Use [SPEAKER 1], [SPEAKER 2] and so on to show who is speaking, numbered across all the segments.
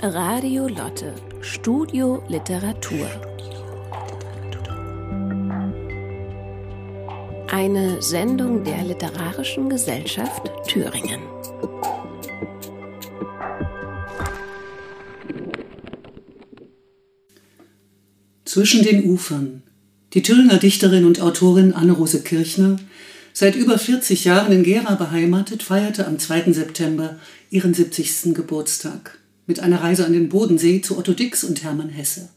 [SPEAKER 1] Radio Lotte, Studio Literatur. Eine Sendung der Literarischen Gesellschaft Thüringen.
[SPEAKER 2] Zwischen den Ufern. Die Thüringer Dichterin und Autorin Anne-Rose Kirchner, seit über 40 Jahren in Gera beheimatet, feierte am 2. September ihren 70. Geburtstag mit einer Reise an den Bodensee zu Otto Dix und Hermann Hesse.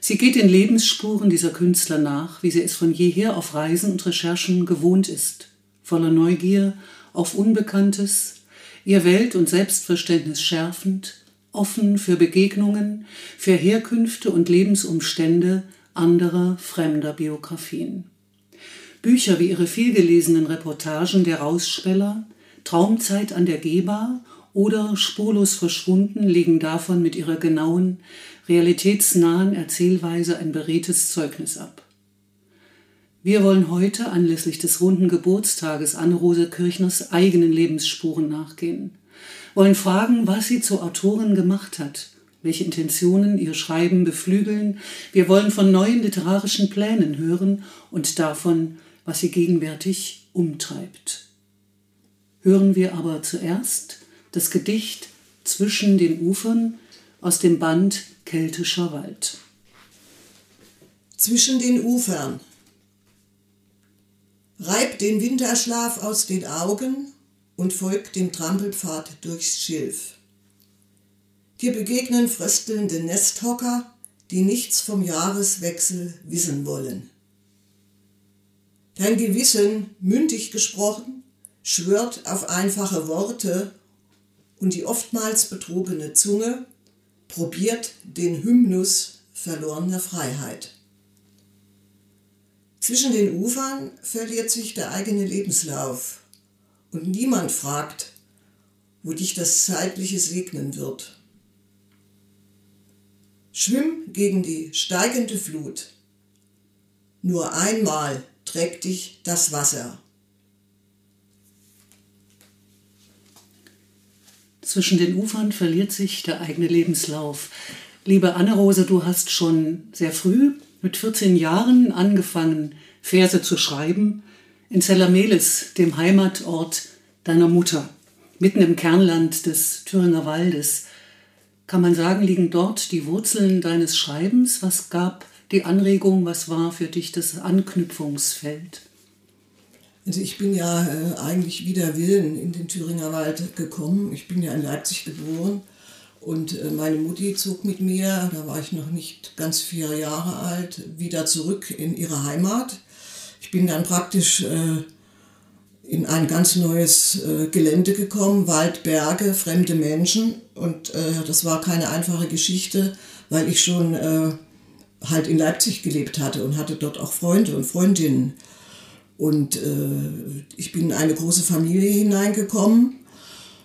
[SPEAKER 2] Sie geht den Lebensspuren dieser Künstler nach, wie sie es von jeher auf Reisen und Recherchen gewohnt ist, voller Neugier auf Unbekanntes, ihr Welt- und Selbstverständnis schärfend, offen für Begegnungen, für Herkünfte und Lebensumstände anderer fremder Biografien. Bücher wie ihre vielgelesenen Reportagen Der Rausspeller, Traumzeit an der Geber oder Spurlos verschwunden legen davon mit ihrer genauen, realitätsnahen Erzählweise ein beredtes Zeugnis ab. Wir wollen heute anlässlich des runden Geburtstages Anne-Rose Kirchners eigenen Lebensspuren nachgehen, wollen fragen, was sie zur Autorin gemacht hat, welche Intentionen ihr Schreiben beflügeln. Wir wollen von neuen literarischen Plänen hören und davon, was sie gegenwärtig umtreibt. Hören wir aber zuerst das Gedicht Zwischen den Ufern aus dem Band Keltischer Wald.
[SPEAKER 3] Zwischen den Ufern. Reib den Winterschlaf aus den Augen und folg dem Trampelpfad durchs Schilf. Dir begegnen fröstelnde Nesthocker, die nichts vom Jahreswechsel wissen wollen. Dein Gewissen, mündig gesprochen, schwört auf einfache Worte und die oftmals betrogene Zunge probiert den Hymnus verlorener Freiheit. Zwischen den Ufern verliert sich der eigene Lebenslauf und niemand fragt, wo dich das Zeitliche segnen wird. Schwimm gegen die steigende Flut. Nur einmal trägt dich das Wasser.
[SPEAKER 2] Zwischen den Ufern verliert sich der eigene Lebenslauf. Liebe Anne-Rose, du hast schon sehr früh, mit 14 Jahren, angefangen, Verse zu schreiben, in Zellamelis, dem Heimatort deiner Mutter, mitten im Kernland des Thüringer Waldes. Kann man sagen, liegen dort die Wurzeln deines Schreibens? Was gab die Anregung, was war für dich das Anknüpfungsfeld?
[SPEAKER 3] Also ich bin ja äh, eigentlich wider Willen in den Thüringer Wald gekommen. Ich bin ja in Leipzig geboren und äh, meine Mutti zog mit mir, da war ich noch nicht ganz vier Jahre alt, wieder zurück in ihre Heimat. Ich bin dann praktisch äh, in ein ganz neues äh, Gelände gekommen, Wald, Berge, fremde Menschen und äh, das war keine einfache Geschichte, weil ich schon äh, halt in Leipzig gelebt hatte und hatte dort auch Freunde und Freundinnen. Und äh, ich bin in eine große Familie hineingekommen,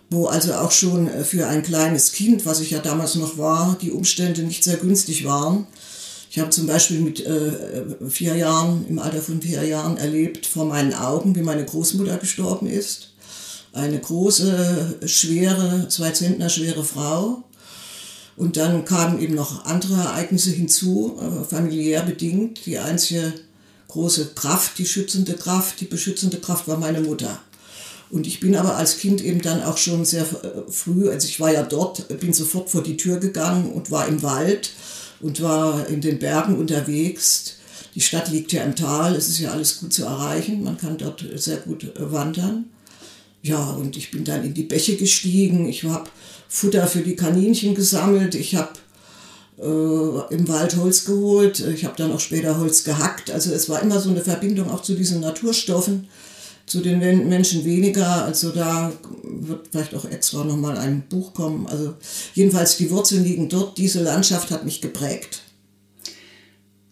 [SPEAKER 3] wo also auch schon äh, für ein kleines Kind, was ich ja damals noch war, die Umstände nicht sehr günstig waren. Ich habe zum Beispiel mit äh, vier Jahren, im Alter von vier Jahren erlebt vor meinen Augen, wie meine Großmutter gestorben ist. Eine große, schwere, zwei Zentner schwere Frau. Und dann kamen eben noch andere Ereignisse hinzu, äh, familiär bedingt. Die einzige große Kraft, die schützende Kraft, die beschützende Kraft war meine Mutter. Und ich bin aber als Kind eben dann auch schon sehr äh, früh, also ich war ja dort, bin sofort vor die Tür gegangen und war im Wald und war in den Bergen unterwegs. Die Stadt liegt ja im Tal, es ist ja alles gut zu erreichen, man kann dort sehr gut äh, wandern. Ja, und ich bin dann in die Bäche gestiegen, ich habe Futter für die Kaninchen gesammelt, ich habe äh, im Wald Holz geholt. Ich habe dann auch später Holz gehackt. Also es war immer so eine Verbindung auch zu diesen Naturstoffen, zu den Menschen weniger. Also da wird vielleicht auch extra nochmal ein Buch kommen. Also jedenfalls die Wurzeln liegen dort. Diese Landschaft hat mich geprägt.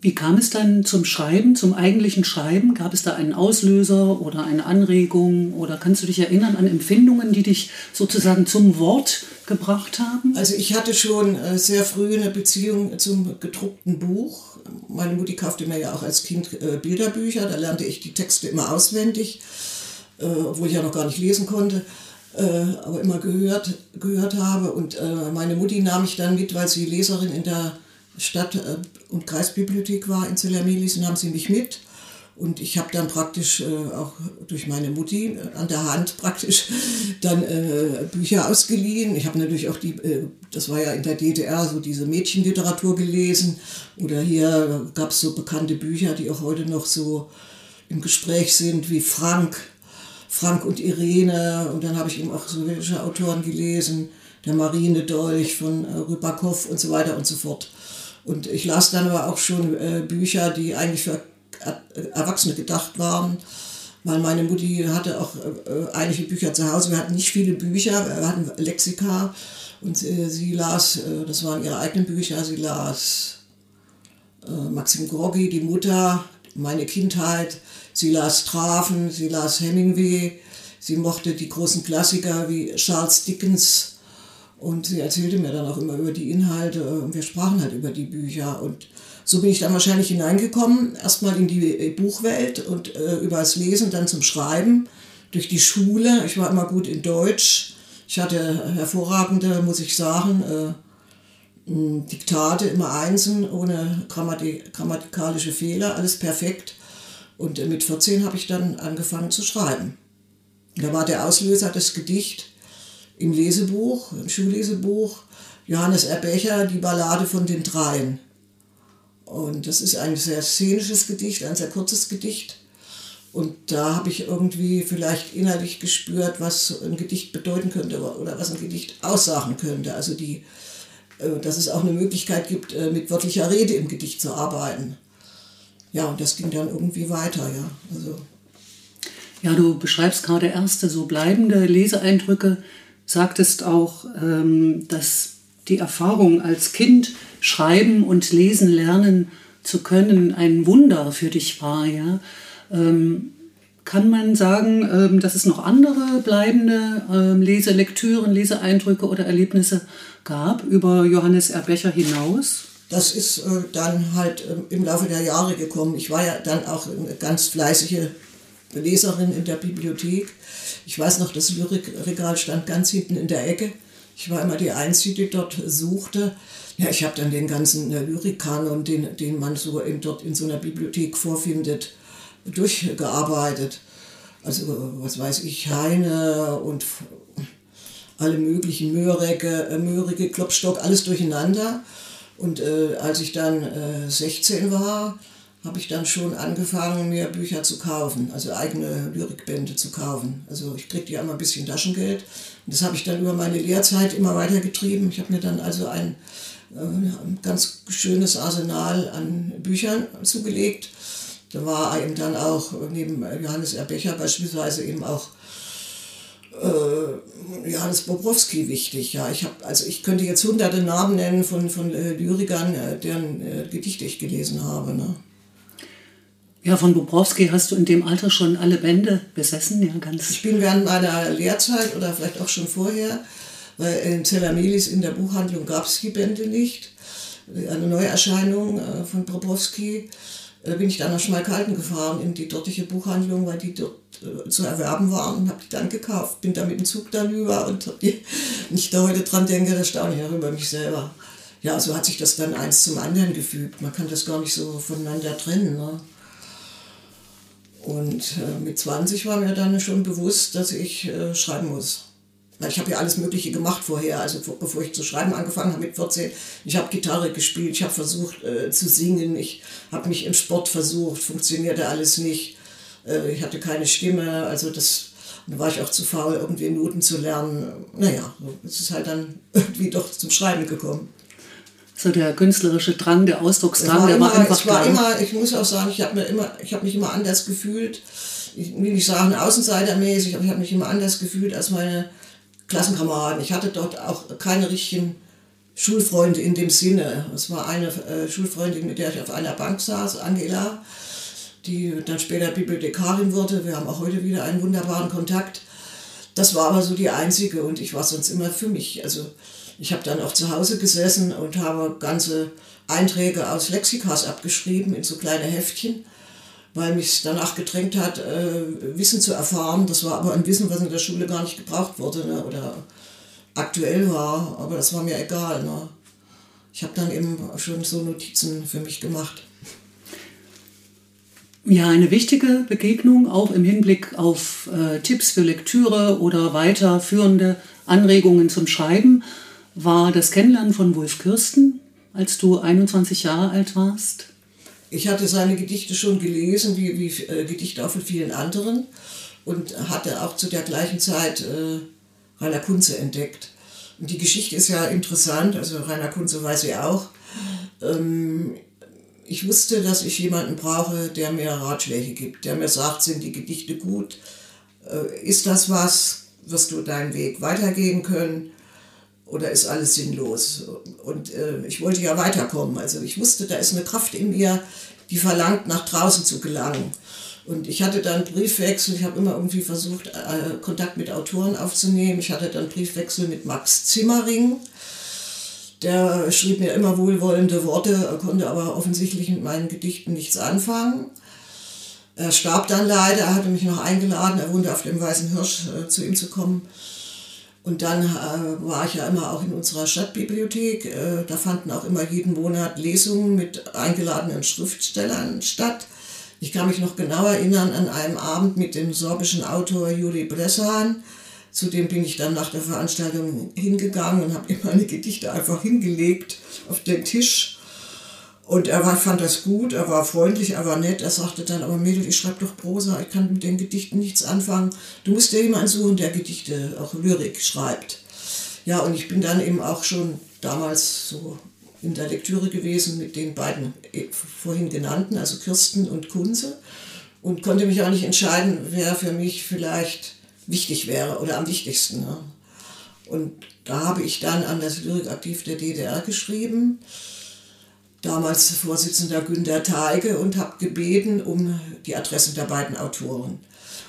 [SPEAKER 2] Wie kam es dann zum Schreiben, zum eigentlichen Schreiben? Gab es da einen Auslöser oder eine Anregung? Oder kannst du dich erinnern an Empfindungen, die dich sozusagen zum Wort gebracht haben?
[SPEAKER 3] Also ich hatte schon äh, sehr früh eine Beziehung zum gedruckten Buch. Meine Mutti kaufte mir ja auch als Kind äh, Bilderbücher. Da lernte ich die Texte immer auswendig, äh, obwohl ich ja noch gar nicht lesen konnte. aber immer gehört, gehört habe. Und meine Mutti nahm mich dann mit, weil sie Leserin in der Stadt- äh, und Kreisbibliothek war in Zellermelis, nahm sie mich mit. Und ich habe dann praktisch äh, auch durch meine Mutti äh, an der Hand praktisch dann äh, Bücher ausgeliehen. Ich habe natürlich auch die, äh, das war ja in der DDR, so diese Mädchenliteratur gelesen. Oder hier gab es so bekannte Bücher, die auch heute noch so im Gespräch sind, wie Frank, Frank und Irene. Und dann habe ich eben auch sowjetische Autoren gelesen, der Marine Dolch von äh, Rybakow und so weiter und so fort. Und ich las dann aber auch schon äh, Bücher, die eigentlich für Erwachsene gedacht waren, weil meine Mutti hatte auch äh, einige Bücher zu Hause. Wir hatten nicht viele Bücher, wir hatten Lexika. Und äh, sie las, äh, das waren ihre eigenen Bücher, sie las äh, Maxim Gorki, die Mutter, meine Kindheit, sie las Trafen, sie las Hemingway, sie mochte die großen Klassiker wie Charles Dickens und sie erzählte mir dann auch immer über die Inhalte und wir sprachen halt über die Bücher und so bin ich dann wahrscheinlich hineingekommen, erstmal in die äh, Buchwelt und äh, über das Lesen, dann zum Schreiben, durch die Schule. Ich war immer gut in Deutsch. Ich hatte hervorragende, muss ich sagen, äh, Diktate, immer Einsen, ohne Grammatik grammatikalische Fehler, alles perfekt. Und äh, mit 14 habe ich dann angefangen zu schreiben. Da war der Auslöser das Gedicht im Lesebuch, im Schullesebuch, Johannes Erbecher, die Ballade von den Dreien. Und das ist ein sehr szenisches Gedicht, ein sehr kurzes Gedicht. Und da habe ich irgendwie vielleicht innerlich gespürt, was ein Gedicht bedeuten könnte oder was ein Gedicht aussagen könnte. Also die, äh, dass es auch eine Möglichkeit gibt, äh, mit wörtlicher Rede im Gedicht zu arbeiten. Ja, und das ging dann irgendwie weiter, ja. Also
[SPEAKER 2] ja, du beschreibst gerade erste so bleibende Leseeindrücke, sagtest auch, ähm, dass die Erfahrung als Kind schreiben und lesen lernen zu können ein Wunder für dich war. Ja? Ähm, kann man sagen, ähm, dass es noch andere bleibende Leselektüren, Leseeindrücke oder Erlebnisse gab über Johannes Erbecher hinaus?
[SPEAKER 3] Das ist äh, dann halt im Laufe der Jahre gekommen. Ich war ja dann auch eine ganz fleißige Leserin in der Bibliothek. Ich weiß noch, das Lyrikregal stand ganz hinten in der Ecke. Ich war immer die Einzige, die dort suchte. Ja, ich habe dann den ganzen äh, Lyrikkanon, den, den man so in, dort in so einer Bibliothek vorfindet, durchgearbeitet. Also, was weiß ich, Heine und alle möglichen Möhrecke, äh, Möhrige, Klopstock, alles durcheinander. Und äh, als ich dann äh, 16 war, habe ich dann schon angefangen, mir Bücher zu kaufen, also eigene Lyrikbände zu kaufen. Also ich kriegte ja immer ein bisschen Taschengeld. Und das habe ich dann über meine Lehrzeit immer weitergetrieben. Ich habe mir dann also ein, äh, ein ganz schönes Arsenal an Büchern zugelegt. Da war eben dann auch neben Johannes Erbecher beispielsweise eben auch äh, Johannes Bobrowski wichtig. Ja, ich habe also ich könnte jetzt hunderte Namen nennen von, von äh, Lyrikern, äh, deren äh, Gedichte ich gelesen habe. Ne?
[SPEAKER 2] Ja, von Bobrowski hast du in dem Alter schon alle Bände besessen, ja, ganz.
[SPEAKER 3] Ich bin während meiner Lehrzeit oder vielleicht auch schon vorher, weil in Zelamelis in der Buchhandlung gab es die Bände nicht. Eine Neuerscheinung äh, von Bobrowski. Bin ich dann nach Schmalkalden gefahren in die dortige Buchhandlung, weil die dort äh, zu erwerben waren und habe die dann gekauft. Bin da mit dem Zug darüber und wenn ich da heute dran denke, da staune ich auch über mich selber. Ja, so hat sich das dann eins zum anderen gefügt. Man kann das gar nicht so voneinander trennen. Ne? Und äh, mit 20 war mir dann schon bewusst, dass ich äh, schreiben muss. Weil ich habe ja alles Mögliche gemacht vorher, also bevor ich zu schreiben angefangen habe mit 14. Ich habe Gitarre gespielt, ich habe versucht äh, zu singen, ich habe mich im Sport versucht, funktionierte alles nicht. Äh, ich hatte keine Stimme, also das da war ich auch zu faul, irgendwie Noten zu lernen. Naja, es ist halt dann irgendwie doch zum Schreiben gekommen
[SPEAKER 2] so der künstlerische Drang, der Ausdrucksdrang, war der
[SPEAKER 3] immer,
[SPEAKER 2] war einfach
[SPEAKER 3] es war immer, ich muss auch sagen, ich habe immer, ich habe mich immer anders gefühlt. Ich will nicht sagen außenseitermäßig, aber ich habe mich immer anders gefühlt als meine Klassenkameraden. Ich hatte dort auch keine richtigen Schulfreunde in dem Sinne. Es war eine äh, Schulfreundin, mit der ich auf einer Bank saß, Angela, die dann später Bibliothekarin wurde. Wir haben auch heute wieder einen wunderbaren Kontakt. Das war aber so die einzige und ich war sonst immer für mich. Also ich habe dann auch zu Hause gesessen und habe ganze Einträge aus Lexikas abgeschrieben in so kleine Heftchen. weil mich danach gedrängt hat, äh, Wissen zu erfahren. Das war aber ein Wissen, was in der Schule gar nicht gebraucht wurde ne? oder aktuell war, aber das war mir egal. Ne? Ich habe dann eben schon so Notizen für mich gemacht.
[SPEAKER 2] Ja, eine wichtige Begegnung, auch im Hinblick auf äh, Tipps für Lektüre oder weiterführende Anregungen zum Schreiben, war das Kennenlernen von Wolf Kirsten, als du 21 Jahre alt warst.
[SPEAKER 3] Ich hatte seine Gedichte schon gelesen, wie, wie äh, Gedichte auch von vielen anderen, und hatte auch zu der gleichen Zeit äh, Rainer Kunze entdeckt. Und die Geschichte ist ja interessant, also Rainer Kunze weiß ich auch. Ähm, ich wusste, dass ich jemanden brauche, der mir Ratschläge gibt, der mir sagt, sind die Gedichte gut, äh, ist das was, wirst du deinen Weg weitergehen können oder ist alles sinnlos? Und äh, ich wollte ja weiterkommen, also ich wusste, da ist eine Kraft in mir, die verlangt, nach draußen zu gelangen. Und ich hatte dann Briefwechsel, ich habe immer irgendwie versucht, äh, Kontakt mit Autoren aufzunehmen. Ich hatte dann Briefwechsel mit Max Zimmering, der schrieb mir immer wohlwollende Worte, konnte aber offensichtlich mit meinen Gedichten nichts anfangen. Er starb dann leider, er hatte mich noch eingeladen, er wohnte auf dem Weißen Hirsch, äh, zu ihm zu kommen. Und dann äh, war ich ja immer auch in unserer Stadtbibliothek. Äh, da fanden auch immer jeden Monat Lesungen mit eingeladenen Schriftstellern statt. Ich kann mich noch genau erinnern an einen Abend mit dem sorbischen Autor Juri Bressan, Zudem bin ich dann nach der Veranstaltung hingegangen und habe ihm meine Gedichte einfach hingelegt auf den Tisch. Und er war, fand das gut, er war freundlich, er war nett. Er sagte dann, aber Mädel, ich schreibe doch Prosa, ich kann mit den Gedichten nichts anfangen. Du musst dir jemanden suchen, der Gedichte, auch Lyrik schreibt. Ja, und ich bin dann eben auch schon damals so in der Lektüre gewesen mit den beiden äh, vorhin genannten, also Kirsten und Kunze. Und konnte mich auch nicht entscheiden, wer für mich vielleicht wichtig wäre oder am wichtigsten. Ne? Und da habe ich dann an das Lyrikaktiv der DDR geschrieben, damals Vorsitzender Günter Teige, und habe gebeten um die Adressen der beiden Autoren.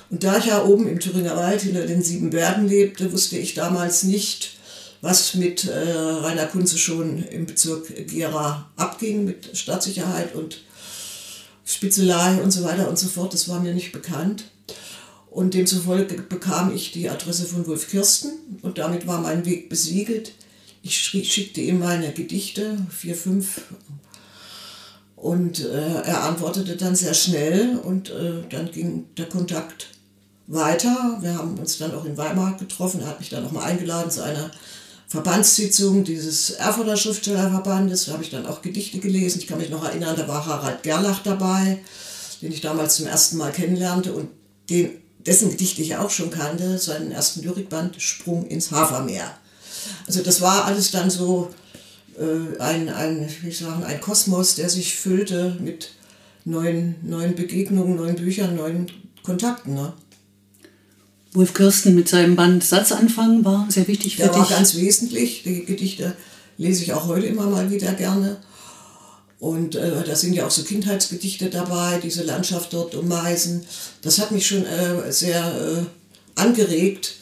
[SPEAKER 3] Und da ich ja oben im Thüringer Wald hinter den sieben Bergen lebte, wusste ich damals nicht, was mit äh, Rainer Kunze schon im Bezirk Gera abging, mit Stadtsicherheit und Spitzelei und so weiter und so fort. Das war mir nicht bekannt. Und demzufolge bekam ich die Adresse von Wolf Kirsten und damit war mein Weg besiegelt. Ich schickte ihm meine Gedichte, vier, fünf, und äh, er antwortete dann sehr schnell und äh, dann ging der Kontakt weiter. Wir haben uns dann auch in Weimar getroffen. Er hat mich dann nochmal eingeladen zu einer Verbandssitzung dieses Erfurter Schriftstellerverbandes. Da habe ich dann auch Gedichte gelesen. Ich kann mich noch erinnern, da war Harald Gerlach dabei, den ich damals zum ersten Mal kennenlernte und den dessen Gedichte ich auch schon kannte, seinen ersten Lyrikband Sprung ins Hafermeer. Also das war alles dann so ein, ein, wie sagen, ein Kosmos, der sich füllte mit neuen, neuen Begegnungen, neuen Büchern, neuen Kontakten. Ne?
[SPEAKER 2] Wolf Kirsten mit seinem Band Satzanfang war sehr wichtig für
[SPEAKER 3] der
[SPEAKER 2] dich.
[SPEAKER 3] War ganz wesentlich. Die Gedichte lese ich auch heute immer mal wieder gerne. Und äh, da sind ja auch so Kindheitsgedichte dabei, diese Landschaft dort um Meisen. Das hat mich schon äh, sehr äh, angeregt,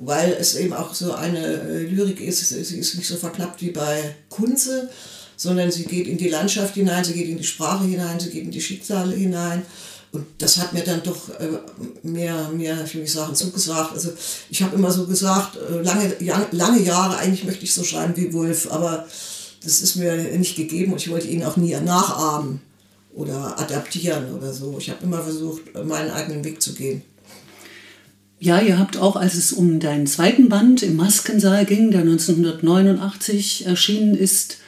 [SPEAKER 3] weil es eben auch so eine äh, Lyrik ist. Sie ist nicht so verknappt wie bei Kunze, sondern sie geht in die Landschaft hinein, sie geht in die Sprache hinein, sie geht in die Schicksale hinein. Und das hat mir dann doch äh, mehr, mehr, ich will nicht sagen, zugesagt. Also ich habe immer so gesagt, äh, lange, lange Jahre, eigentlich möchte ich so schreiben wie Wolf, aber das ist mir nicht gegeben und ich wollte ihn auch nie nachahmen oder adaptieren oder so. Ich habe immer versucht, meinen eigenen Weg zu gehen.
[SPEAKER 2] Ja, ihr habt auch, als es um deinen zweiten Band im Maskensaal ging, der 1989 erschienen ist,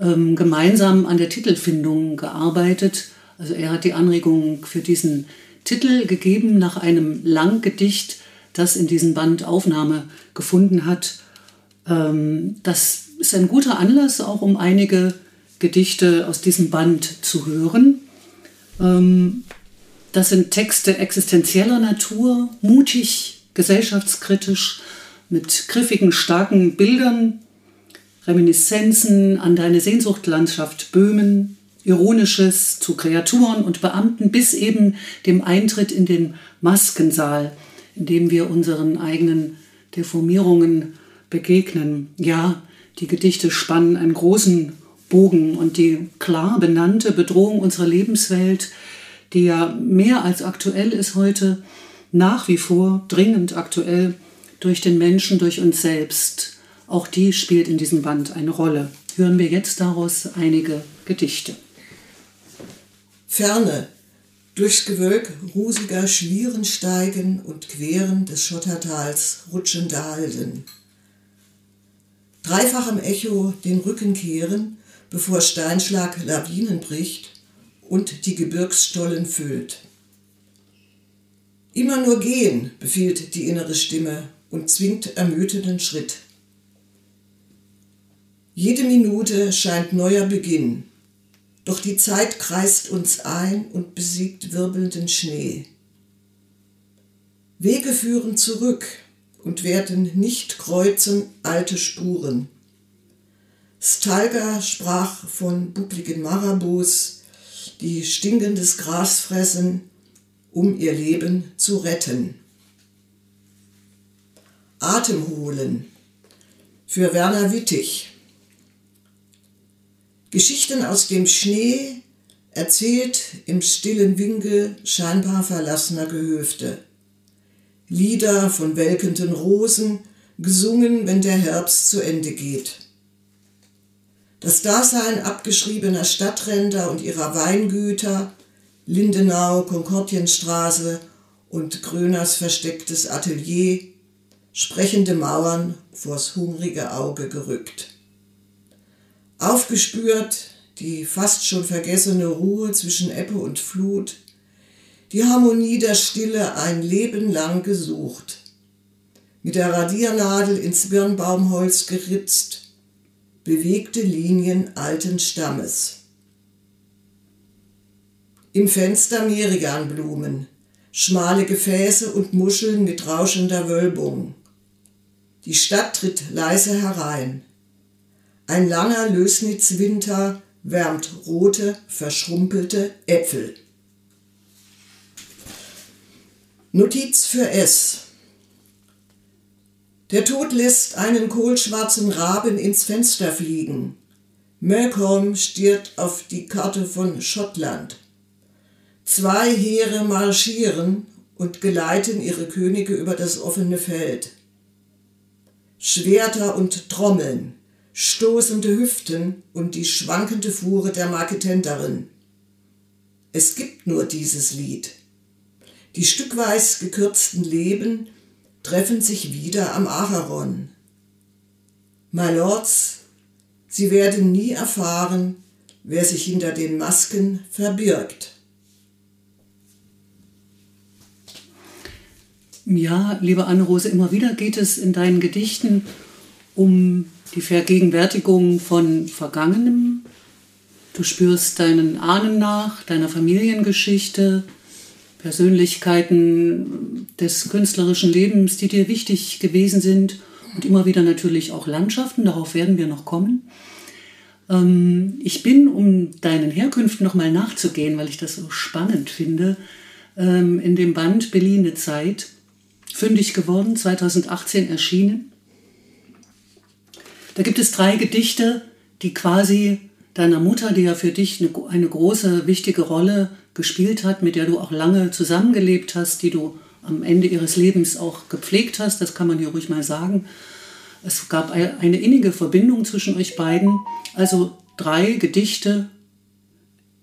[SPEAKER 2] ähm, gemeinsam an der Titelfindung gearbeitet. Also er hat die Anregung für diesen Titel gegeben nach einem Langgedicht, das in diesem Band Aufnahme gefunden hat. Ähm, das ist ein guter Anlass, auch um einige Gedichte aus diesem Band zu hören. Das sind Texte existenzieller Natur, mutig, gesellschaftskritisch, mit griffigen, starken Bildern, Reminiszenzen an deine Sehnsuchtlandschaft Böhmen, Ironisches zu Kreaturen und Beamten bis eben dem Eintritt in den Maskensaal, in dem wir unseren eigenen Deformierungen begegnen. Ja, die Gedichte spannen einen großen Bogen und die klar benannte Bedrohung unserer Lebenswelt, die ja mehr als aktuell ist heute, nach wie vor dringend aktuell durch den Menschen, durch uns selbst. Auch die spielt in diesem Band eine Rolle. Hören wir jetzt daraus einige Gedichte.
[SPEAKER 3] Ferne, durchs Gewölk rusiger Schlieren steigen und queren des Schottertals rutschende Halden. Dreifachem Echo den Rücken kehren, bevor Steinschlag Lawinen bricht und die Gebirgsstollen füllt. Immer nur gehen, befiehlt die innere Stimme und zwingt ermüdeten Schritt. Jede Minute scheint neuer Beginn, doch die Zeit kreist uns ein und besiegt wirbelnden Schnee. Wege führen zurück und werden nicht kreuzen alte Spuren. Stalga sprach von buckligen Marabus, die stinkendes Gras fressen, um ihr Leben zu retten. Atem holen für Werner Wittig. Geschichten aus dem Schnee, erzählt im stillen Winkel scheinbar verlassener Gehöfte. Lieder von welkenden Rosen, gesungen, wenn der Herbst zu Ende geht. Das Dasein abgeschriebener Stadtränder und ihrer Weingüter, Lindenau, Konkordienstraße und Gröners verstecktes Atelier, sprechende Mauern vors hungrige Auge gerückt. Aufgespürt die fast schon vergessene Ruhe zwischen Ebbe und Flut, die Harmonie der Stille ein Leben lang gesucht. Mit der Radiernadel ins Birnbaumholz geritzt, bewegte Linien alten Stammes. Im Fenster Meriganblumen, schmale Gefäße und Muscheln mit rauschender Wölbung. Die Stadt tritt leise herein. Ein langer Lösnitzwinter wärmt rote, verschrumpelte Äpfel. Notiz für S. Der Tod lässt einen kohlschwarzen Raben ins Fenster fliegen. Malcolm stiert auf die Karte von Schottland. Zwei Heere marschieren und geleiten ihre Könige über das offene Feld. Schwerter und Trommeln, stoßende Hüften und die schwankende Fuhre der Marketenderin. Es gibt nur dieses Lied. Die stückweis gekürzten Leben treffen sich wieder am Acheron. My Lords, Sie werden nie erfahren, wer sich hinter den Masken verbirgt.
[SPEAKER 2] Ja, liebe Anne-Rose, immer wieder geht es in deinen Gedichten um die Vergegenwärtigung von Vergangenem. Du spürst deinen Ahnen nach, deiner Familiengeschichte, Persönlichkeiten des künstlerischen Lebens, die dir wichtig gewesen sind und immer wieder natürlich auch Landschaften, darauf werden wir noch kommen. Ähm, ich bin, um deinen Herkünften nochmal nachzugehen, weil ich das so spannend finde, ähm, in dem Band Berlin Zeit fündig geworden, 2018 erschienen. Da gibt es drei Gedichte, die quasi deiner Mutter, die ja für dich eine große, wichtige Rolle gespielt hat, mit der du auch lange zusammengelebt hast, die du am Ende ihres Lebens auch gepflegt hast, das kann man hier ruhig mal sagen. Es gab eine innige Verbindung zwischen euch beiden. Also drei Gedichte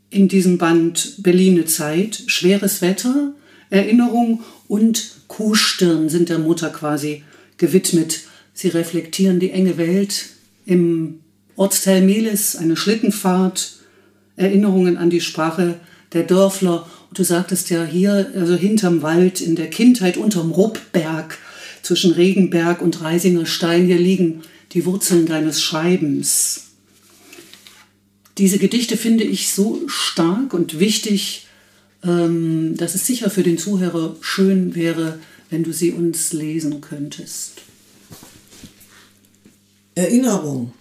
[SPEAKER 2] in diesem Band Berliner Zeit, schweres Wetter, Erinnerung und Kuhstirn sind der Mutter quasi gewidmet. Sie reflektieren die enge Welt im Ortsteil Melis, eine Schlittenfahrt, Erinnerungen an die Sprache der Dörfler. Und du sagtest ja hier, also hinterm Wald, in der Kindheit, unterm Ruppberg, zwischen Regenberg und Reisinger Stein, hier liegen die Wurzeln deines Schreibens. Diese Gedichte finde ich so stark und wichtig, ähm, dass es sicher für den Zuhörer schön wäre, wenn du sie uns lesen könntest.
[SPEAKER 3] Erinnerung.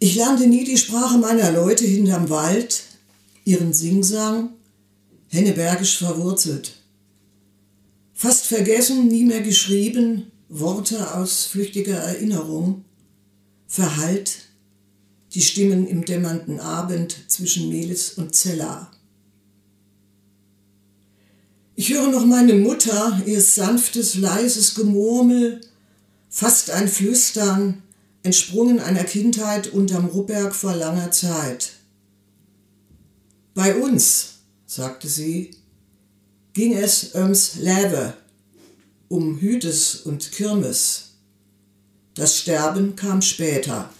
[SPEAKER 3] Ich lernte nie die Sprache meiner Leute hinterm Wald, ihren Singsang, hennebergisch verwurzelt. Fast vergessen, nie mehr geschrieben, Worte aus flüchtiger Erinnerung, Verhallt, die Stimmen im dämmernden Abend zwischen Melis und Zella. Ich höre noch meine Mutter, ihr sanftes, leises Gemurmel, fast ein Flüstern, entsprungen einer Kindheit unterm Ruppberg vor langer Zeit. Bei uns, sagte sie, ging es ums Lebe, um Hütes und Kirmes. Das Sterben kam später.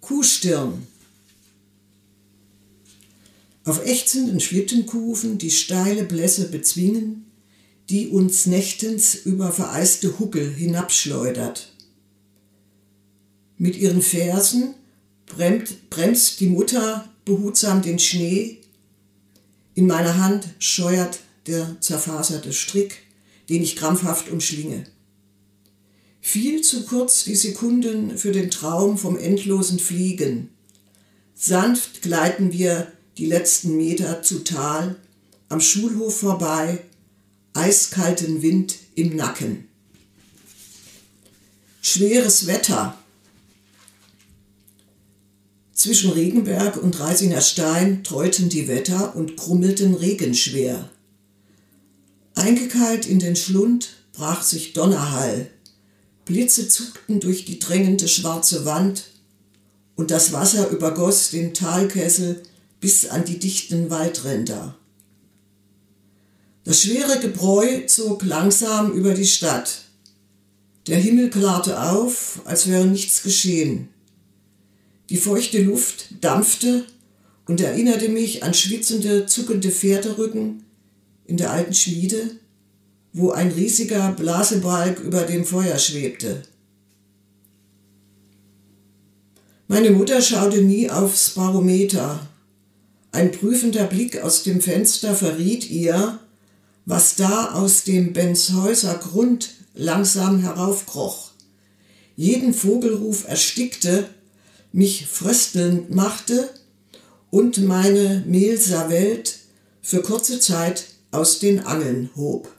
[SPEAKER 3] Kuhstirn. Auf ächzenden Schlittenkufen die steile Blässe bezwingen, die uns nächtens über vereiste Huckel hinabschleudert. Mit ihren Fersen bremst, bremst die Mutter behutsam den Schnee. In meiner Hand scheuert der zerfaserte Strick, den ich krampfhaft umschlinge. Viel zu kurz die Sekunden für den Traum vom endlosen Fliegen. Sanft gleiten wir die letzten Meter zu Tal, am Schulhof vorbei, eiskalten Wind im Nacken. Schweres Wetter. Zwischen Regenberg und Reisinger Stein treuten die Wetter und krummelten regenschwer. Eingekeilt in den Schlund brach sich Donnerhall. Blitze zuckten durch die drängende schwarze Wand und das Wasser übergoss den Talkessel bis an die dichten Waldränder. Das schwere Gebräu zog langsam über die Stadt. Der Himmel klarte auf, als wäre nichts geschehen. Die feuchte Luft dampfte und erinnerte mich an schwitzende, zuckende Pferderücken in der alten Schmiede, wo ein riesiger Blasebalg über dem Feuer schwebte. Meine Mutter schaute nie aufs Barometer. Ein prüfender Blick aus dem Fenster verriet ihr, was da aus dem Benshäuser Grund langsam heraufkroch. Jeden Vogelruf erstickte, mich fröstelnd machte und meine Mehlser Welt für kurze Zeit aus den Angeln hob.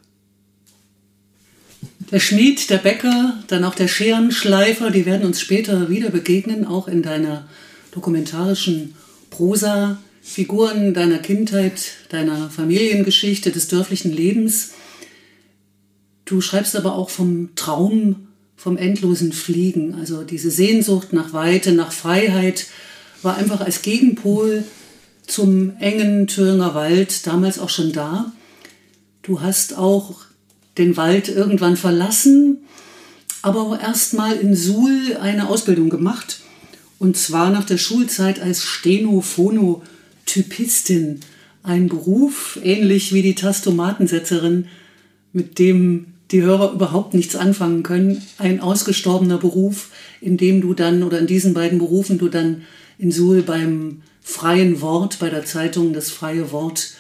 [SPEAKER 2] Der Schmied, der Bäcker, dann auch der Scherenschleifer, die werden uns später wieder begegnen, auch in deiner dokumentarischen Prosa. Figuren deiner Kindheit, deiner Familiengeschichte, des dörflichen Lebens. Du schreibst aber auch vom Traum, vom endlosen Fliegen. Also diese Sehnsucht nach Weite, nach Freiheit war einfach als Gegenpol zum engen Thüringer Wald damals auch schon da. Du hast auch den Wald irgendwann verlassen, aber auch erstmal in Suhl eine Ausbildung gemacht. Und zwar nach der Schulzeit als Steno-Phono- Typistin, ein Beruf, ähnlich wie die Tastomatensetzerin, mit dem die Hörer überhaupt nichts anfangen können. Ein ausgestorbener Beruf, in dem du dann, oder in diesen beiden Berufen, du dann in Suhl beim Freien Wort, bei der Zeitung Das Freie Wort,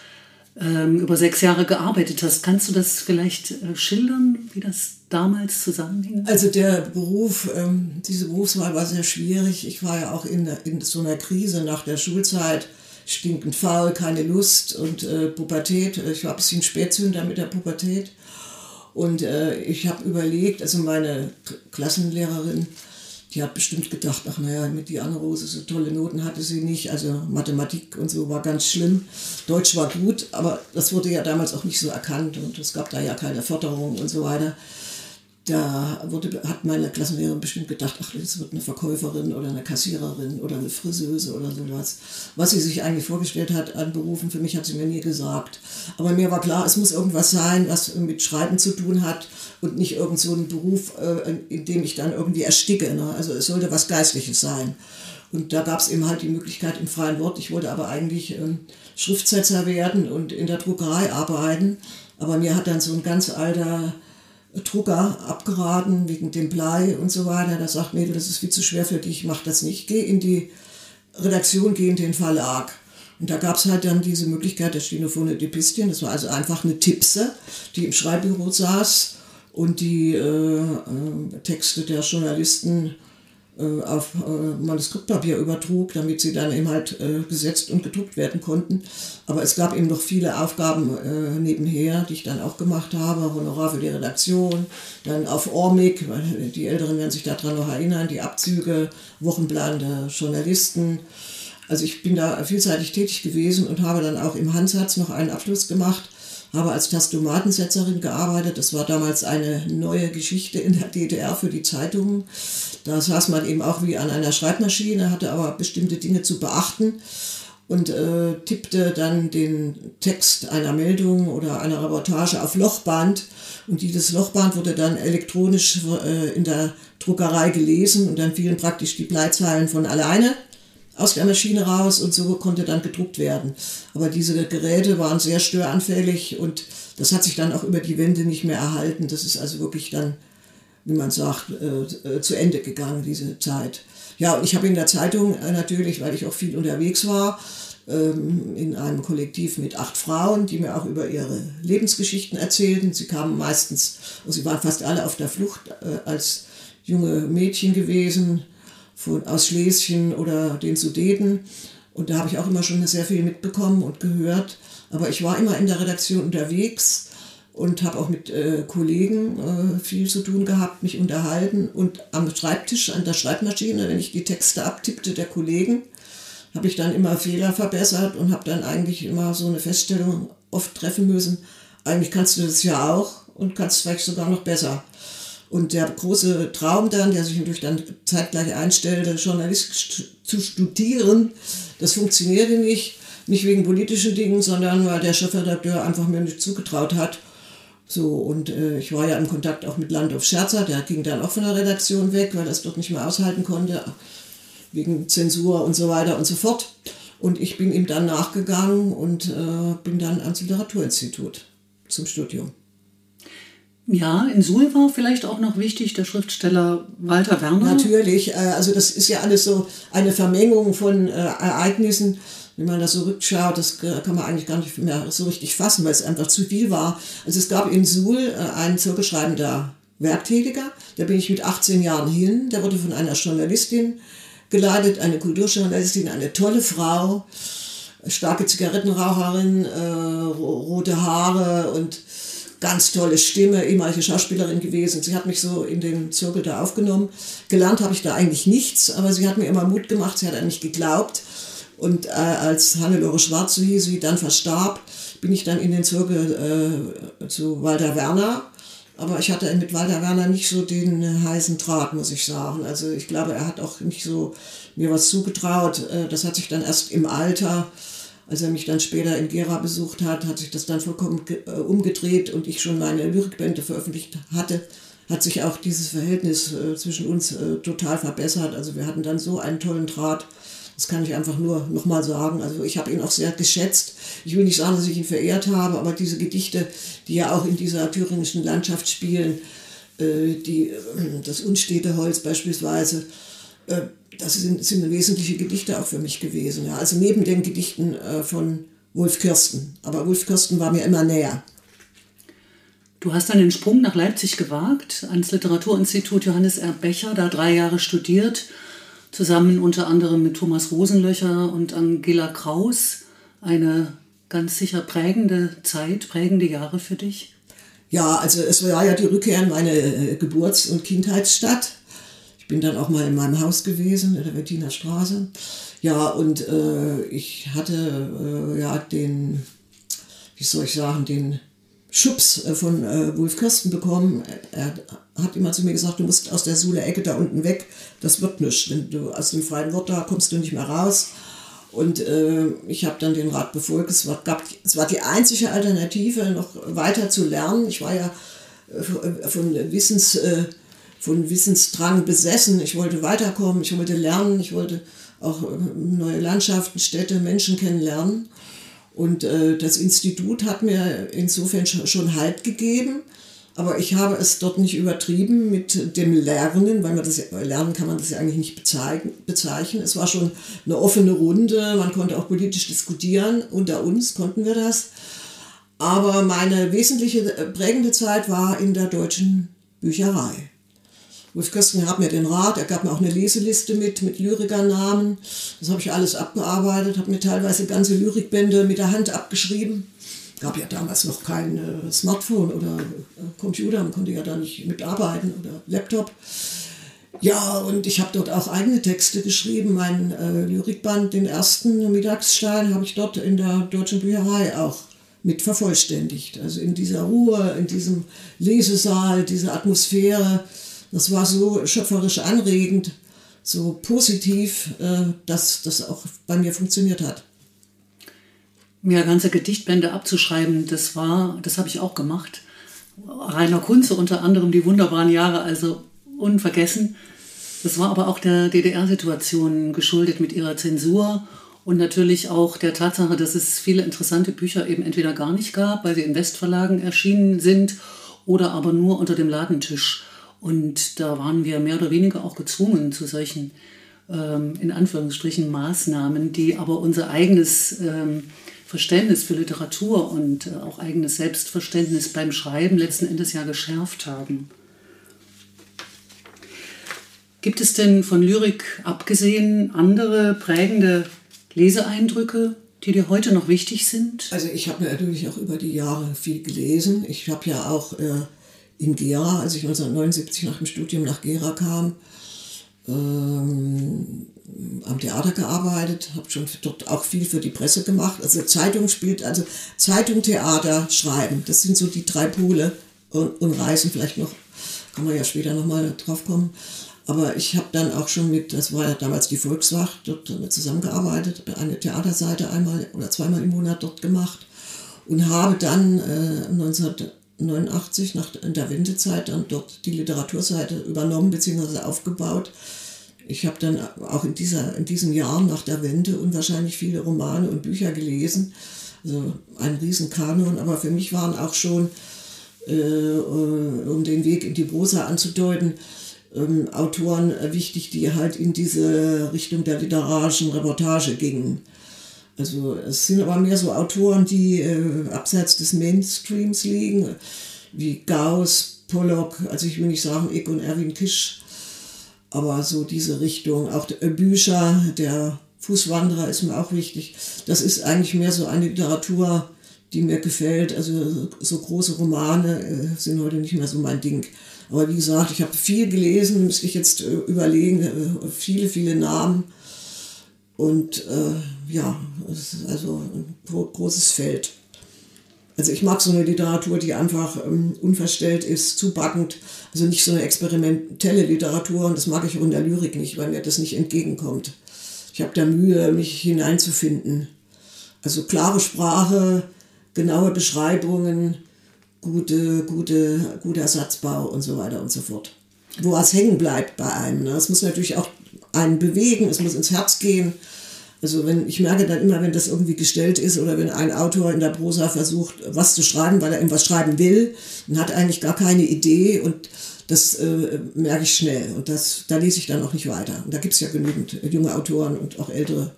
[SPEAKER 2] ähm, über sechs Jahre gearbeitet hast. Kannst du das vielleicht äh, schildern, wie das damals zusammenhing?
[SPEAKER 3] Also der Beruf, ähm, diese Berufswahl war sehr schwierig. Ich war ja auch in, in so einer Krise nach der Schulzeit stinkend faul, keine Lust und äh, Pubertät. Ich war ein bisschen Spätzünder mit der Pubertät. Und äh, ich habe überlegt, also meine Klassenlehrerin, die hat bestimmt gedacht, ach naja, mit die Anne Rose so tolle Noten hatte sie nicht. Also Mathematik und so war ganz schlimm. Deutsch war gut, aber das wurde ja damals auch nicht so erkannt und es gab da ja keine Förderung und so weiter da wurde, hat meine Klassenlehrerin bestimmt gedacht, ach, das wird eine Verkäuferin oder eine Kassiererin oder eine Friseuse oder sowas. Was sie sich eigentlich vorgestellt hat an Berufen, für mich hat sie mir nie gesagt. Aber mir war klar, es muss irgendwas sein, was mit Schreiben zu tun hat und nicht irgend so ein Beruf, äh, in dem ich dann irgendwie ersticke. Ne? Also es sollte was Geistliches sein. Und da gab es eben halt die Möglichkeit im freien Wort. Ich wollte aber eigentlich ähm, Schriftsetzer werden und in der Druckerei arbeiten. Aber mir hat dann so ein ganz alter Drucker abgeraten wegen dem Blei und so weiter. Da sagt Mädel, das ist viel zu schwer für dich, mach das nicht. Geh in die Redaktion, geh in den Verlag. Und da gab es halt dann diese Möglichkeit der Stenophone Depistien. Das war also einfach eine Tipse, die im Schreibbüro saß und die äh, äh, Texte der Journalisten äh, auf äh, Manuskriptpapier übertrug, damit sie dann eben halt äh, gesetzt und gedruckt werden konnten. Aber es gab eben noch viele Aufgaben nebenher, die ich dann auch gemacht habe. Honorar für die Redaktion, dann auf Ormig, die Älteren werden sich daran noch erinnern, die Abzüge, Wochenplan der Journalisten. Also ich bin da vielseitig tätig gewesen und habe dann auch im Hansatz noch einen Abschluss gemacht, habe als Tastomatensetzerin gearbeitet. Das war damals eine neue Geschichte in der DDR für die Zeitungen. Da saß man eben auch wie an einer Schreibmaschine, hatte aber bestimmte Dinge zu beachten und äh, tippte dann den Text einer Meldung oder einer Reportage auf Lochband und dieses Lochband wurde dann elektronisch äh, in der Druckerei gelesen und dann fielen praktisch die Bleitzeilen von alleine aus der Maschine raus und so konnte dann gedruckt werden. Aber diese Geräte waren sehr störanfällig und das hat sich dann auch über die Wände nicht mehr erhalten. Das ist also wirklich dann, wie man sagt, äh, äh, zu Ende gegangen, diese Zeit. Ja, ich habe in der Zeitung äh, natürlich, weil ich auch viel unterwegs war, ähm, in einem Kollektiv mit acht Frauen, die mir auch über ihre Lebensgeschichten erzählten. Sie kamen meistens, also sie waren fast alle auf der Flucht als junge Mädchen gewesen, von, aus Schlesien oder den Sudeten. Und da habe ich auch immer schon sehr viel mitbekommen und gehört. Aber ich war immer in der Redaktion unterwegs und habe auch mit äh, Kollegen äh, viel zu tun gehabt, mich unterhalten. Und am Schreibtisch, an der Schreibmaschine, wenn ich die Texte abtippte der Kollegen, habe ich dann immer Fehler verbessert und habe dann eigentlich immer so eine Feststellung oft treffen müssen. Eigentlich kannst du das ja auch und kannst vielleicht sogar noch besser. Und der große Traum dann, der sich natürlich dann zeitgleich einstellte, Journalistik zu studieren, das funktionierte nicht. Nicht wegen politischen Dingen, sondern weil der Chefredakteur einfach mir nicht zugetraut hat. So, und äh, ich war ja im Kontakt auch mit Landolf Scherzer, der ging dann auch von der Redaktion weg, weil er es dort nicht mehr aushalten konnte, wegen Zensur und so weiter und so fort. Und ich bin ihm dann nachgegangen und äh, bin dann ans Literaturinstitut zum Studium.
[SPEAKER 2] Ja, in Suhl war vielleicht auch noch wichtig der Schriftsteller Walter Werner.
[SPEAKER 3] Natürlich, äh, also das ist ja alles so eine Vermengung von äh, Ereignissen. Wenn man das so rückschaut, das kann man eigentlich gar nicht mehr so richtig fassen, weil es einfach zu viel war. Also es gab in Suhl äh, einen zurückschreibender Werktätiger, da bin ich mit 18 Jahren hin, der wurde von einer Journalistin geleitet, eine Kulturjournalistin, eine tolle Frau, starke Zigarettenraucherin, rote Haare und ganz tolle Stimme, ehemalige Schauspielerin gewesen. Sie hat mich so in den Zirkel da aufgenommen. Gelernt habe ich da eigentlich nichts, aber sie hat mir immer Mut gemacht, sie hat an mich geglaubt. Und äh, als Hannelore Schwarz, so hieß sie, dann verstarb, bin ich dann in den Zirkel äh, zu Walter Werner. Aber ich hatte mit Walter Werner nicht so den heißen Draht, muss ich sagen. Also ich glaube, er hat auch nicht so mir was zugetraut. Äh, das hat sich dann erst im Alter als er mich dann später in Gera besucht hat, hat sich das dann vollkommen äh, umgedreht und ich schon meine Lyrikbände veröffentlicht hatte, hat sich auch dieses Verhältnis äh, zwischen uns äh, total verbessert. Also wir hatten dann so einen tollen Draht. Das kann ich einfach nur nochmal sagen. Also ich habe ihn auch sehr geschätzt. Ich will nicht sagen, dass ich ihn verehrt habe, aber diese Gedichte, die ja auch in dieser thüringischen Landschaft spielen, die, das unstete Holz beispielsweise, das sind, sind wesentliche Gedichte auch für mich gewesen. Ja. Also neben den Gedichten äh, von Wolf Kirsten. Aber Wolf Kirsten war mir immer näher.
[SPEAKER 2] Du hast dann den Sprung nach Leipzig gewagt, ans Literaturinstitut Johannes R. Becher, da drei Jahre studiert, zusammen unter anderem mit Thomas Rosenlöcher und Angela Kraus. Eine ganz sicher prägende Zeit, prägende Jahre für dich?
[SPEAKER 3] Ja, also es war ja die Rückkehr in meine äh, Geburts- und Kindheitsstadt. Ich bin dann auch mal in meinem Haus gewesen, in der Wettiner Straße. Ja, und äh, ich hatte äh, ja den, wie soll ich sagen, den Schubs äh, von äh, Wolf Kirsten bekommen. Er hat immer zu mir gesagt, du musst aus der Sule-Ecke da unten weg, das wird nichts. Wenn du aus dem freien Wort da kommst du nicht mehr raus. Und äh, ich habe dann den Rat befolgt. Es war, gab, es war die einzige Alternative, noch weiter zu lernen. Ich war ja äh, von Wissens... Äh, von Wissensdrang besessen. Ich wollte weiterkommen, ich wollte lernen, ich wollte auch äh, neue Landschaften, Städte, Menschen kennenlernen. Und äh, das Institut hat mir insofern schon Halt gegeben, aber ich habe es dort nicht übertrieben mit dem Lernen, weil man das Lernen kann man das ja eigentlich nicht bezeichnen. Es war schon eine offene Runde, man konnte auch politisch diskutieren. Unter uns konnten wir das. Aber meine wesentliche äh, prägende Zeit war in der deutschen Bücherei. Wolf Kösten gab mir den Rat, er gab mir auch eine Leseliste mit, mit Lyrikernamen. Das habe ich alles abgearbeitet, habe mir teilweise ganze Lyrikbände mit der Hand abgeschrieben. Gab ja damals noch kein äh, Smartphone oder äh, Computer, man konnte ja da nicht mitarbeiten oder Laptop. Ja, und ich habe dort auch eigene Texte geschrieben. Mein äh, Lyrikband, den ersten Mittagsstein, habe ich dort in der Deutschen Bücherei auch mit vervollständigt. Also in dieser Ruhe, in diesem Lesesaal, diese Atmosphäre, das war so schöpferisch anregend, so positiv, äh, dass das auch bei mir funktioniert hat.
[SPEAKER 2] Mir ganze Gedichtbände abzuschreiben, das war, das habe ich auch gemacht. Rainer Kunze unter anderem die wunderbaren Jahre, also unvergessen. Das war aber auch der DDR-Situation geschuldet mit ihrer Zensur und natürlich auch der Tatsache, dass es viele interessante Bücher eben entweder gar nicht gab, weil sie in Westverlagen erschienen sind oder aber nur unter dem Ladentisch. Und da waren wir mehr oder weniger auch gezwungen zu solchen, ähm, in Anführungsstrichen, Maßnahmen, die aber unser eigenes ähm, Verständnis für Literatur und äh, auch eigenes Selbstverständnis beim Schreiben letzten Endes ja geschärft haben. Gibt es denn von Lyrik abgesehen andere prägende Leseeindrücke, die dir heute noch wichtig sind?
[SPEAKER 3] Also ich habe natürlich auch über die Jahre viel gelesen. Ich habe ja auch äh, in Gera, als ich 1979 nach dem Studium nach Gera kam, ähm, am Theater gearbeitet, habe schon dort auch viel für die Presse gemacht. Also Zeitung spielt, also Zeitung, Theater, Schreiben, das sind so die drei Pole und, und Reisen vielleicht noch, kann man ja später nochmal drauf kommen. Aber ich habe dann auch schon mit, das war ja damals die Volkswacht, dort zusammengearbeitet, eine Theaterseite einmal oder zweimal im Monat dort gemacht und habe dann äh, 1989 nach der Wendezeit dann dort die Literaturseite übernommen bzw. aufgebaut. Ich habe dann auch in, dieser, in diesen Jahren nach der Wende unwahrscheinlich viele Romane und Bücher gelesen. Also ein Riesenkanon, aber für mich waren auch schon, äh, äh um den Weg in die Prosa anzudeuten, ähm, Autoren wichtig, die halt in diese Richtung der literarischen Reportage gingen. Also es sind aber mehr so Autoren, die äh, abseits des Mainstreams liegen, wie Gauss, Pollock, also ich will nicht sagen Ick und Erwin Kisch, aber so diese Richtung, auch der Bücher, der Fußwanderer ist mir auch wichtig. Das ist eigentlich mehr so eine Literatur, die mir gefällt. Also so große Romane äh, sind heute nicht mehr so mein Ding. Aber wie gesagt, ich habe viel gelesen, müsste ich jetzt äh, überlegen, äh, viele, viele Namen. Und äh, ja, es ist also ein großes Feld. Also ich mag so eine Literatur, die einfach ähm, unverstellt ist, zubackend. Also nicht so eine experimentelle Literatur und das mag ich auch in der Lyrik nicht, weil mir das nicht entgegenkommt. Ich habe da Mühe, mich hineinzufinden. Also klare Sprache, genaue Beschreibungen, gute, gute, guter Ersatzbau und so weiter und so fort. Wo was hängen bleibt bei einem. Ne? Es muss natürlich auch einen bewegen, es muss ins Herz gehen. Also wenn ich merke dann immer, wenn das irgendwie gestellt ist oder wenn ein Autor in der Prosa versucht, was zu schreiben, weil er irgendwas schreiben will, dann hat eigentlich gar keine Idee und das äh, merke ich schnell und das, da lese ich dann auch nicht weiter. Und da gibt es ja genügend junge Autoren und auch ältere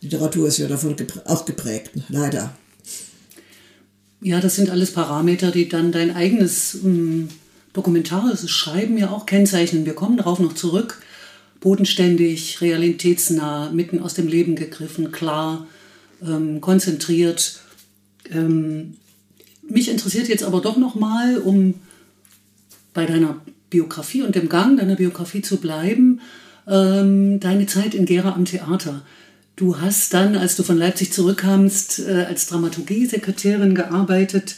[SPEAKER 3] Literatur ist ja davon geprä auch geprägt, leider.
[SPEAKER 2] Ja, das sind alles Parameter, die dann dein eigenes ähm, dokumentarisches Schreiben ja auch kennzeichnen. Wir kommen darauf noch zurück. Bodenständig, realitätsnah, mitten aus dem Leben gegriffen, klar, ähm, konzentriert. Ähm, mich interessiert jetzt aber doch noch mal, um bei deiner Biografie und dem Gang deiner Biografie zu bleiben, ähm, deine Zeit in Gera am Theater. Du hast dann, als du von Leipzig zurückkamst, äh, als Dramaturgie-Sekretärin gearbeitet,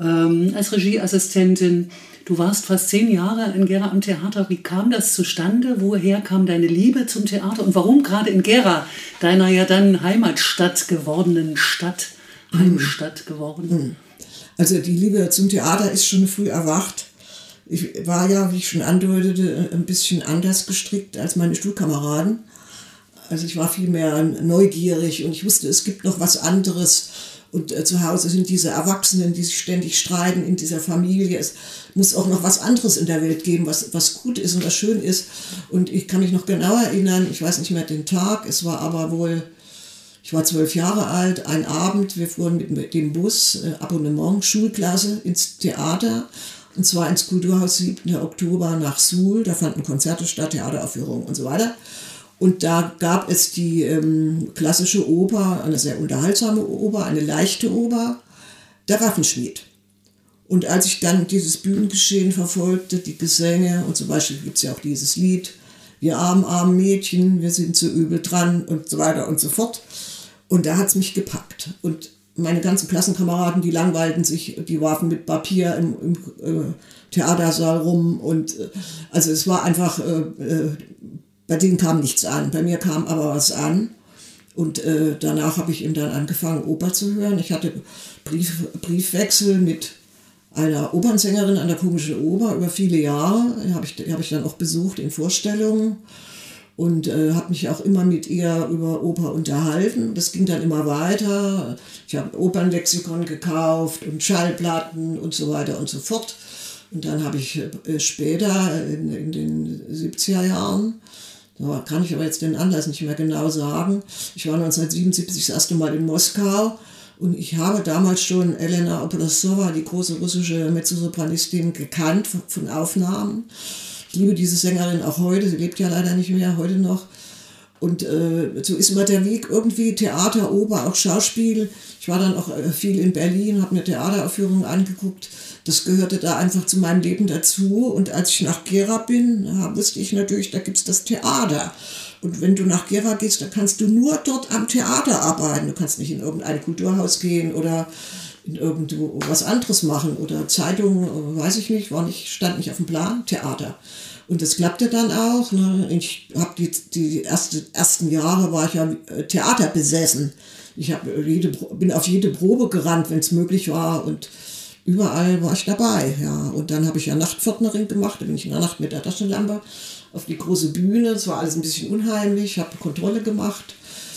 [SPEAKER 2] ähm, als Regieassistentin. Du warst fast zehn Jahre in Gera am Theater. Wie kam das zustande? Woher kam deine Liebe zum Theater? Und warum gerade in Gera, deiner ja dann Heimatstadt gewordenen Stadt, Heimstadt geworden? Hm.
[SPEAKER 3] Also die Liebe zum Theater ist schon früh erwacht. Ich war ja, wie ich schon andeutete, ein bisschen anders gestrickt als meine Schulkameraden. Also ich war viel mehr neugierig und ich wusste, es gibt noch was anderes. Und äh, zu Hause sind diese Erwachsenen, die sich ständig streiten in dieser Familie. Es muss auch noch was anderes in der Welt geben, was, was gut ist und was schön ist. Und ich kann mich noch genau erinnern, ich weiß nicht mehr den Tag, es war aber wohl, ich war zwölf Jahre alt, ein Abend, wir fuhren mit, dem Bus, äh, Abonnement, Schulklasse ins Theater. Und zwar ins Kulturhaus 7. Oktober nach Suhl. Da fanden Konzerte statt, Theateraufführungen und so weiter. Und da gab es die ähm, klassische Oper, eine sehr unterhaltsame Oper, eine leichte Oper, der Waffenschmied. Und als ich dann dieses Bühnengeschehen verfolgte, die Gesänge und zum Beispiel gibt es ja auch dieses Lied, ihr armen, armen Mädchen, wir sind so übel dran und so weiter und so fort. Und da hat es mich gepackt. Und meine ganzen Klassenkameraden, die langweilten sich, die warfen mit Papier im, im äh, Theatersaal rum. Und äh, also es war einfach, äh, äh bei denen kam nichts an. Bei mir kam aber was an. Und äh, danach habe ich eben dann angefangen, Oper zu hören. Ich hatte Brief, Briefwechsel mit einer Opernsängerin an der Komischen Oper über viele Jahre. Die habe ich, hab ich dann auch besucht in Vorstellungen und äh, habe mich auch immer mit ihr über Oper unterhalten. Das ging dann immer weiter. Ich habe Opernlexikon gekauft und Schallplatten und so weiter und so fort. Und dann habe ich äh, später in, in den 70er Jahren, da kann ich aber jetzt den Anlass nicht mehr genau sagen, ich war 1977 das erste Mal in Moskau und ich habe damals schon Elena Oprasova, die große russische Mezzosopranistin, gekannt von Aufnahmen. Ich liebe diese Sängerin auch heute, sie lebt ja leider nicht mehr, heute noch. Und äh, so ist mir der Weg irgendwie Theater, Oper, auch Schauspiel. Ich war dann auch äh, viel in Berlin, habe mir Theateraufführungen angeguckt. Das gehörte da einfach zu meinem Leben dazu. Und als ich nach Gera bin, wusste ich natürlich, da gibt es das Theater. Und wenn du nach Gera gehst, dann kannst du nur dort am Theater arbeiten. Du kannst nicht in irgendein Kulturhaus gehen oder in irgendwo was anderes machen oder Zeitungen, weiß ich nicht, war nicht, stand nicht auf dem Plan, Theater. Und das klappte dann auch. Ne? Ich habe die, die erste, ersten Jahre war ich ja äh, Theater besessen. Ich hab jede, bin auf jede Probe gerannt, wenn es möglich war und überall war ich dabei. Ja. Und dann habe ich ja Nachtpförtnerin gemacht, da bin ich in der Nacht mit der Taschenlampe auf die große Bühne. Es war alles ein bisschen unheimlich, habe Kontrolle gemacht.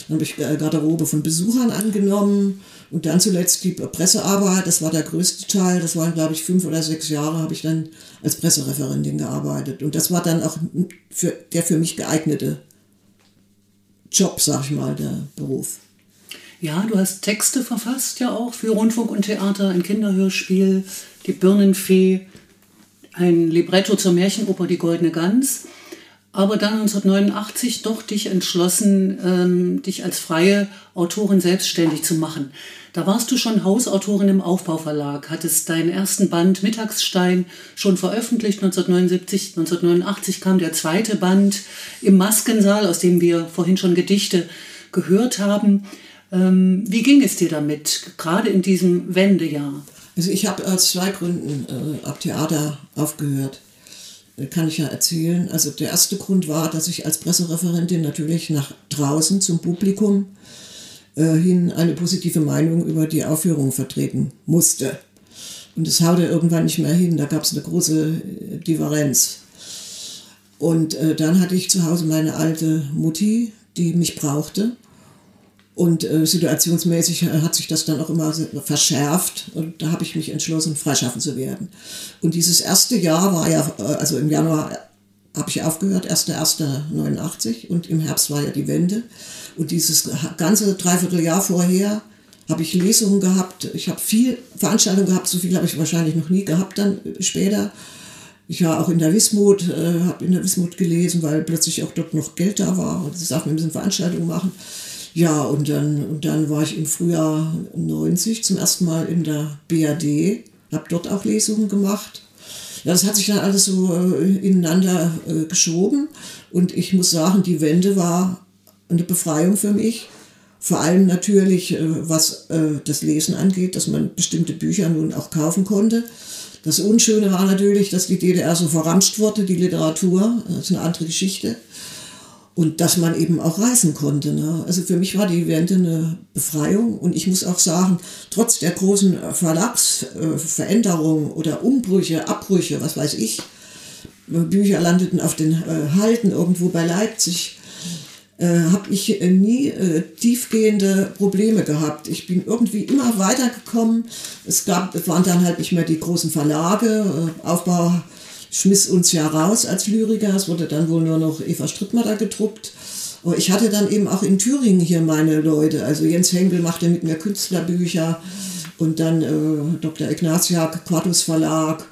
[SPEAKER 3] Dann habe ich äh, Garderobe von Besuchern angenommen und dann zuletzt die Pressearbeit, das war der größte Teil, das waren glaube ich fünf oder sechs Jahre, habe ich dann als Pressereferentin gearbeitet. Und das war dann auch für, der für mich geeignete Job, sag ich mal, der Beruf.
[SPEAKER 2] Ja, du hast Texte verfasst ja auch für Rundfunk und Theater, ein Kinderhörspiel, Die Birnenfee, ein Libretto zur Märchenoper Die Goldene Gans aber dann 1989 doch dich entschlossen, ähm, dich als freie Autorin selbstständig zu machen. Da warst du schon Hausautorin im Aufbauverlag, hattest deinen ersten Band Mittagsstein schon veröffentlicht 1979. 1989 kam der zweite Band im Maskensaal, aus dem wir vorhin schon Gedichte gehört haben. Ähm, wie ging es dir damit, gerade in diesem Wendejahr?
[SPEAKER 3] Also ich habe aus zwei Gründen äh, ab Theater aufgehört kann ich ja erzählen. Also der erste Grund war, dass ich als Pressereferentin natürlich nach draußen zum Publikum äh, hin eine positive Meinung über die Aufführung vertreten musste. Und das haute irgendwann nicht mehr hin, da gab es eine große äh, Differenz. Und äh, dann hatte ich zu Hause meine alte Mutti, die mich brauchte. Und äh, situationsmäßig hat sich das dann auch immer verschärft und da habe ich mich entschlossen, freischaffen zu werden. Und dieses erste Jahr war ja, äh, also im Januar habe ich aufgehört, 1.1.89 und im Herbst war ja die Wende. Und dieses ganze Dreivierteljahr vorher habe ich Lesungen gehabt, ich habe viel Veranstaltungen gehabt, so viel habe ich wahrscheinlich noch nie gehabt dann später. Ich war auch in der Wismut, äh, habe in der Wismut gelesen, weil plötzlich auch dort noch Geld da war und sie sagten, wir müssen Veranstaltungen machen. Ja, und dann, und dann war ich im Frühjahr 90 zum ersten Mal in der BAD, habe dort auch Lesungen gemacht. Ja, das hat sich dann alles so äh, ineinander äh, geschoben und ich muss sagen, die Wende war eine Befreiung für mich. Vor allem natürlich, äh, was äh, das Lesen angeht, dass man bestimmte Bücher nun auch kaufen konnte. Das Unschöne war natürlich, dass die DDR so verramscht wurde, die Literatur, das ist eine andere Geschichte und dass man eben auch reisen konnte. Ne? Also für mich war die Wende eine Befreiung und ich muss auch sagen, trotz der großen Verlagsveränderungen oder Umbrüche, Abbrüche, was weiß ich, Bücher landeten auf den äh, Halden irgendwo bei Leipzig, äh, habe ich äh, nie äh, tiefgehende Probleme gehabt. Ich bin irgendwie immer weitergekommen. Es gab, waren dann halt nicht mehr die großen Verlage, äh, Aufbau schmiss uns ja raus als Lyriker. Es wurde dann wohl nur noch Eva Strittmatter gedruckt. Aber ich hatte dann eben auch in Thüringen hier meine Leute. Also Jens Henkel machte mit mir Künstlerbücher und dann äh, Dr. Ignatiak, Quartus Verlag.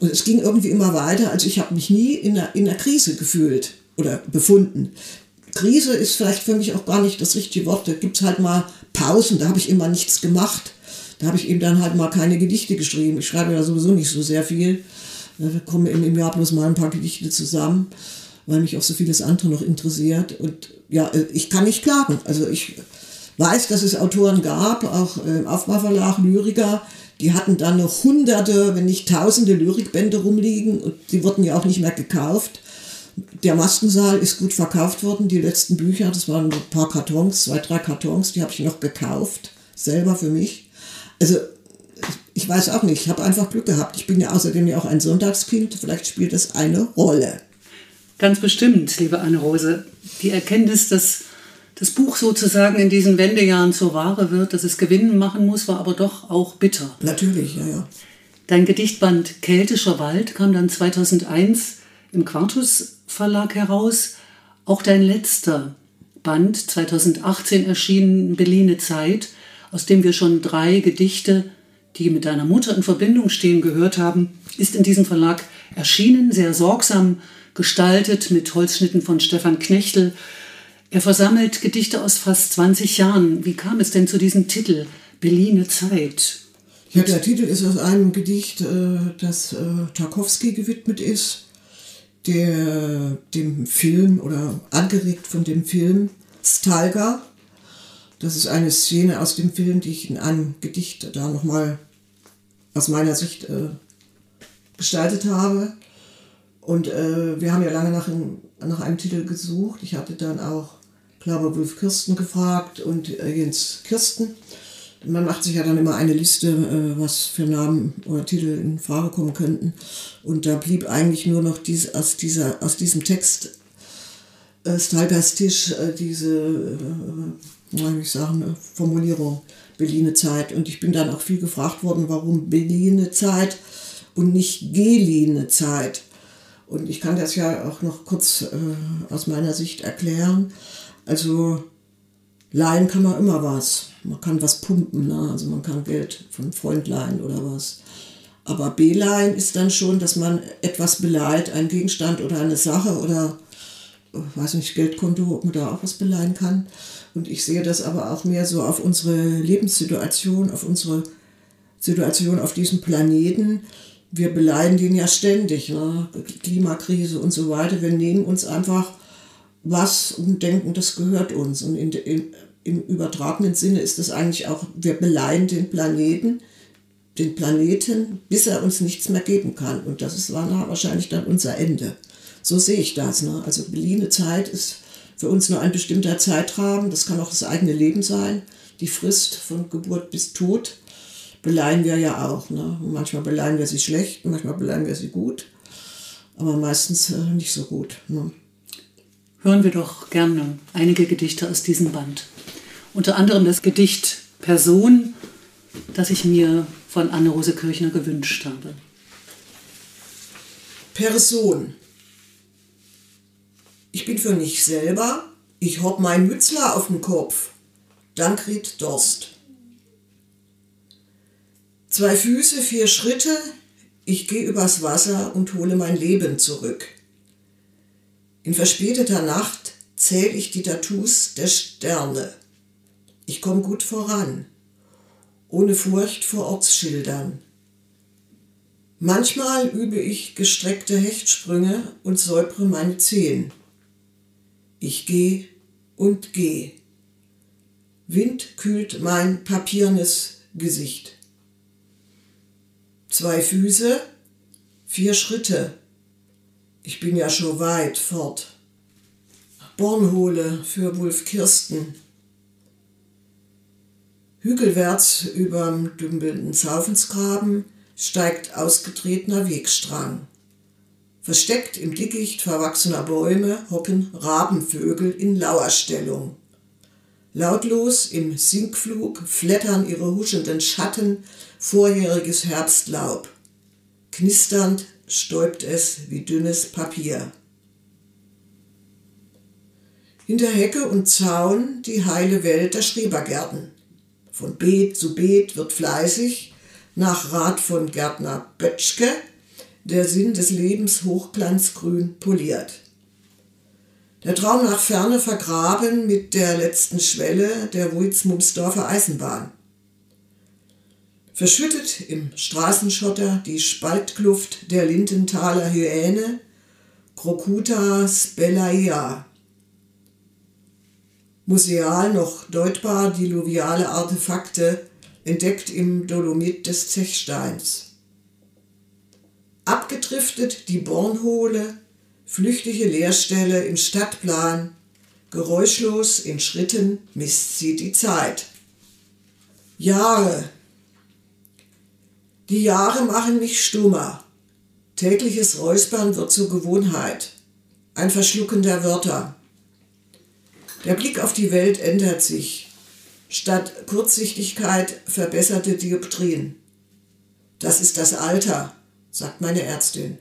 [SPEAKER 3] Und es ging irgendwie immer weiter. Also ich habe mich nie in einer, in einer Krise gefühlt oder befunden. Krise ist vielleicht für mich auch gar nicht das richtige Wort. Da gibt es halt mal Pausen, da habe ich immer nichts gemacht. Da habe ich eben dann halt mal keine Gedichte geschrieben. Ich schreibe ja sowieso nicht so sehr viel. Da kommen im Jahr bloß mal ein paar Gedichte zusammen. weil mich auch so vieles andere noch interessiert. Und ja, äh, ich kann nicht klagen. Also ich weiß, dass es Autoren gab, auch im Aufbauverlag, Lyriker, die hatten dann noch hunderte, wenn nicht tausende Lyrikbände rumliegen und die wurden ja auch nicht mehr gekauft. Der Maskensaal ist gut verkauft worden. Die letzten Bücher, das waren ein paar Kartons, zwei, drei Kartons, die habe ich noch gekauft, selber für mich. Also ich weiß auch nicht, ich habe einfach Glück gehabt. Ich bin ja außerdem ja auch ein Sonntagskind, vielleicht spielt das eine Rolle.
[SPEAKER 2] Ganz bestimmt, liebe Anne-Rose. Die Erkenntnis, dass das Buch sozusagen in diesen Wendejahren zur Ware wird, dass es Gewinnen machen muss, war aber doch auch bitter.
[SPEAKER 3] Natürlich, ja, ja.
[SPEAKER 2] Dein Gedichtband Keltischer Wald kam dann 2001 im Quartus Verlag heraus. Auch dein letzter Band, 2018 erschienen, Beline Zeit, aus dem wir schon drei Gedichte, die mit deiner Mutter in Verbindung stehen, gehört haben, ist in diesem Verlag erschienen, sehr sorgsam gestaltet mit Holzschnitten von Stefan Knechtel er versammelt Gedichte aus fast 20 Jahren. Wie kam es denn zu diesem Titel, Berliner Zeit?
[SPEAKER 3] Ja, der Titel ist aus einem Gedicht, äh, das äh, Tarkowski gewidmet ist, der dem Film oder angeregt von dem Film Stalga. Das ist eine Szene aus dem Film, die ich in einem Gedicht da nochmal aus meiner Sicht äh, gestaltet habe. Und äh, wir haben ja lange nach, nach einem Titel gesucht. Ich hatte dann auch glaube Wolf Kirsten gefragt und äh, Jens Kirsten. Man macht sich ja dann immer eine Liste, äh, was für Namen oder Titel in Frage kommen könnten. Und da blieb eigentlich nur noch dies, aus, dieser, aus diesem Text äh, Stalgers Tisch äh, diese, wie ich sagen, Formulierung Berliner Zeit. Und ich bin dann auch viel gefragt worden, warum Berliner Zeit und nicht Geline Zeit. Und ich kann das ja auch noch kurz äh, aus meiner Sicht erklären. Also leihen kann man immer was. Man kann was pumpen, ne? also man kann Geld von Freund leihen oder was. Aber beleihen ist dann schon, dass man etwas beleiht, einen Gegenstand oder eine Sache oder, weiß nicht, Geldkonto, ob man da auch was beleihen kann. Und ich sehe das aber auch mehr so auf unsere Lebenssituation, auf unsere Situation auf diesem Planeten. Wir beleihen den ja ständig, ne? Klimakrise und so weiter. Wir nehmen uns einfach was und denken, das gehört uns. Und in, in, im übertragenen Sinne ist es eigentlich auch, wir beleihen den Planeten, den Planeten, bis er uns nichts mehr geben kann. Und das ist, wahrscheinlich dann unser Ende. So sehe ich das. Ne? Also beliehene Zeit ist für uns nur ein bestimmter Zeitrahmen. Das kann auch das eigene Leben sein. Die Frist von Geburt bis Tod beleihen wir ja auch. Ne? manchmal beleihen wir sie schlecht, manchmal beleihen wir sie gut. Aber meistens äh, nicht so gut. Ne?
[SPEAKER 2] hören wir doch gerne einige Gedichte aus diesem Band. Unter anderem das Gedicht Person, das ich mir von Anne-Rose Kirchner gewünscht habe.
[SPEAKER 3] Person. Ich bin für mich selber, ich hock mein Mützler auf dem Kopf. Dankried Durst. Zwei Füße, vier Schritte, ich gehe übers Wasser und hole mein Leben zurück. In verspäteter Nacht zähl ich die Tattoos der Sterne. Ich komm gut voran, ohne Furcht vor Ortsschildern. Manchmal übe ich gestreckte Hechtsprünge und säupre meine Zehen. Ich geh und geh. Wind kühlt mein papiernes Gesicht. Zwei Füße, vier Schritte, ich bin ja schon weit fort. Bornhole für Wulf Kirsten. Hügelwärts überm dümpelnden Zaufensgraben steigt ausgetretener Wegstrang. Versteckt im Dickicht verwachsener Bäume hocken Rabenvögel in Lauerstellung. Lautlos im Sinkflug flattern ihre huschenden Schatten vorjähriges Herbstlaub. Knisternd stäubt es wie dünnes Papier. Hinter Hecke und Zaun die heile Welt der Schrebergärten. Von Beet zu Beet wird fleißig, nach Rat von Gärtner Bötschke, der Sinn des Lebens hochglanzgrün poliert. Der Traum nach Ferne vergraben mit der letzten Schwelle der Wuitzmumsdorfer Eisenbahn. Verschüttet im Straßenschotter die Spaltkluft der Lindenthaler Hyäne, Crocuta spellaea. Museal noch deutbar diluviale Artefakte, entdeckt im Dolomit des Zechsteins. Abgedriftet die Bornhole, flüchtige Leerstelle im Stadtplan, geräuschlos in Schritten misst sie die Zeit. Jahre. Die Jahre machen mich stummer. Tägliches Räuspern wird zur Gewohnheit. Ein Verschlucken der Wörter. Der Blick auf die Welt ändert sich. Statt Kurzsichtigkeit verbesserte Dioptrien. Das ist das Alter, sagt meine Ärztin.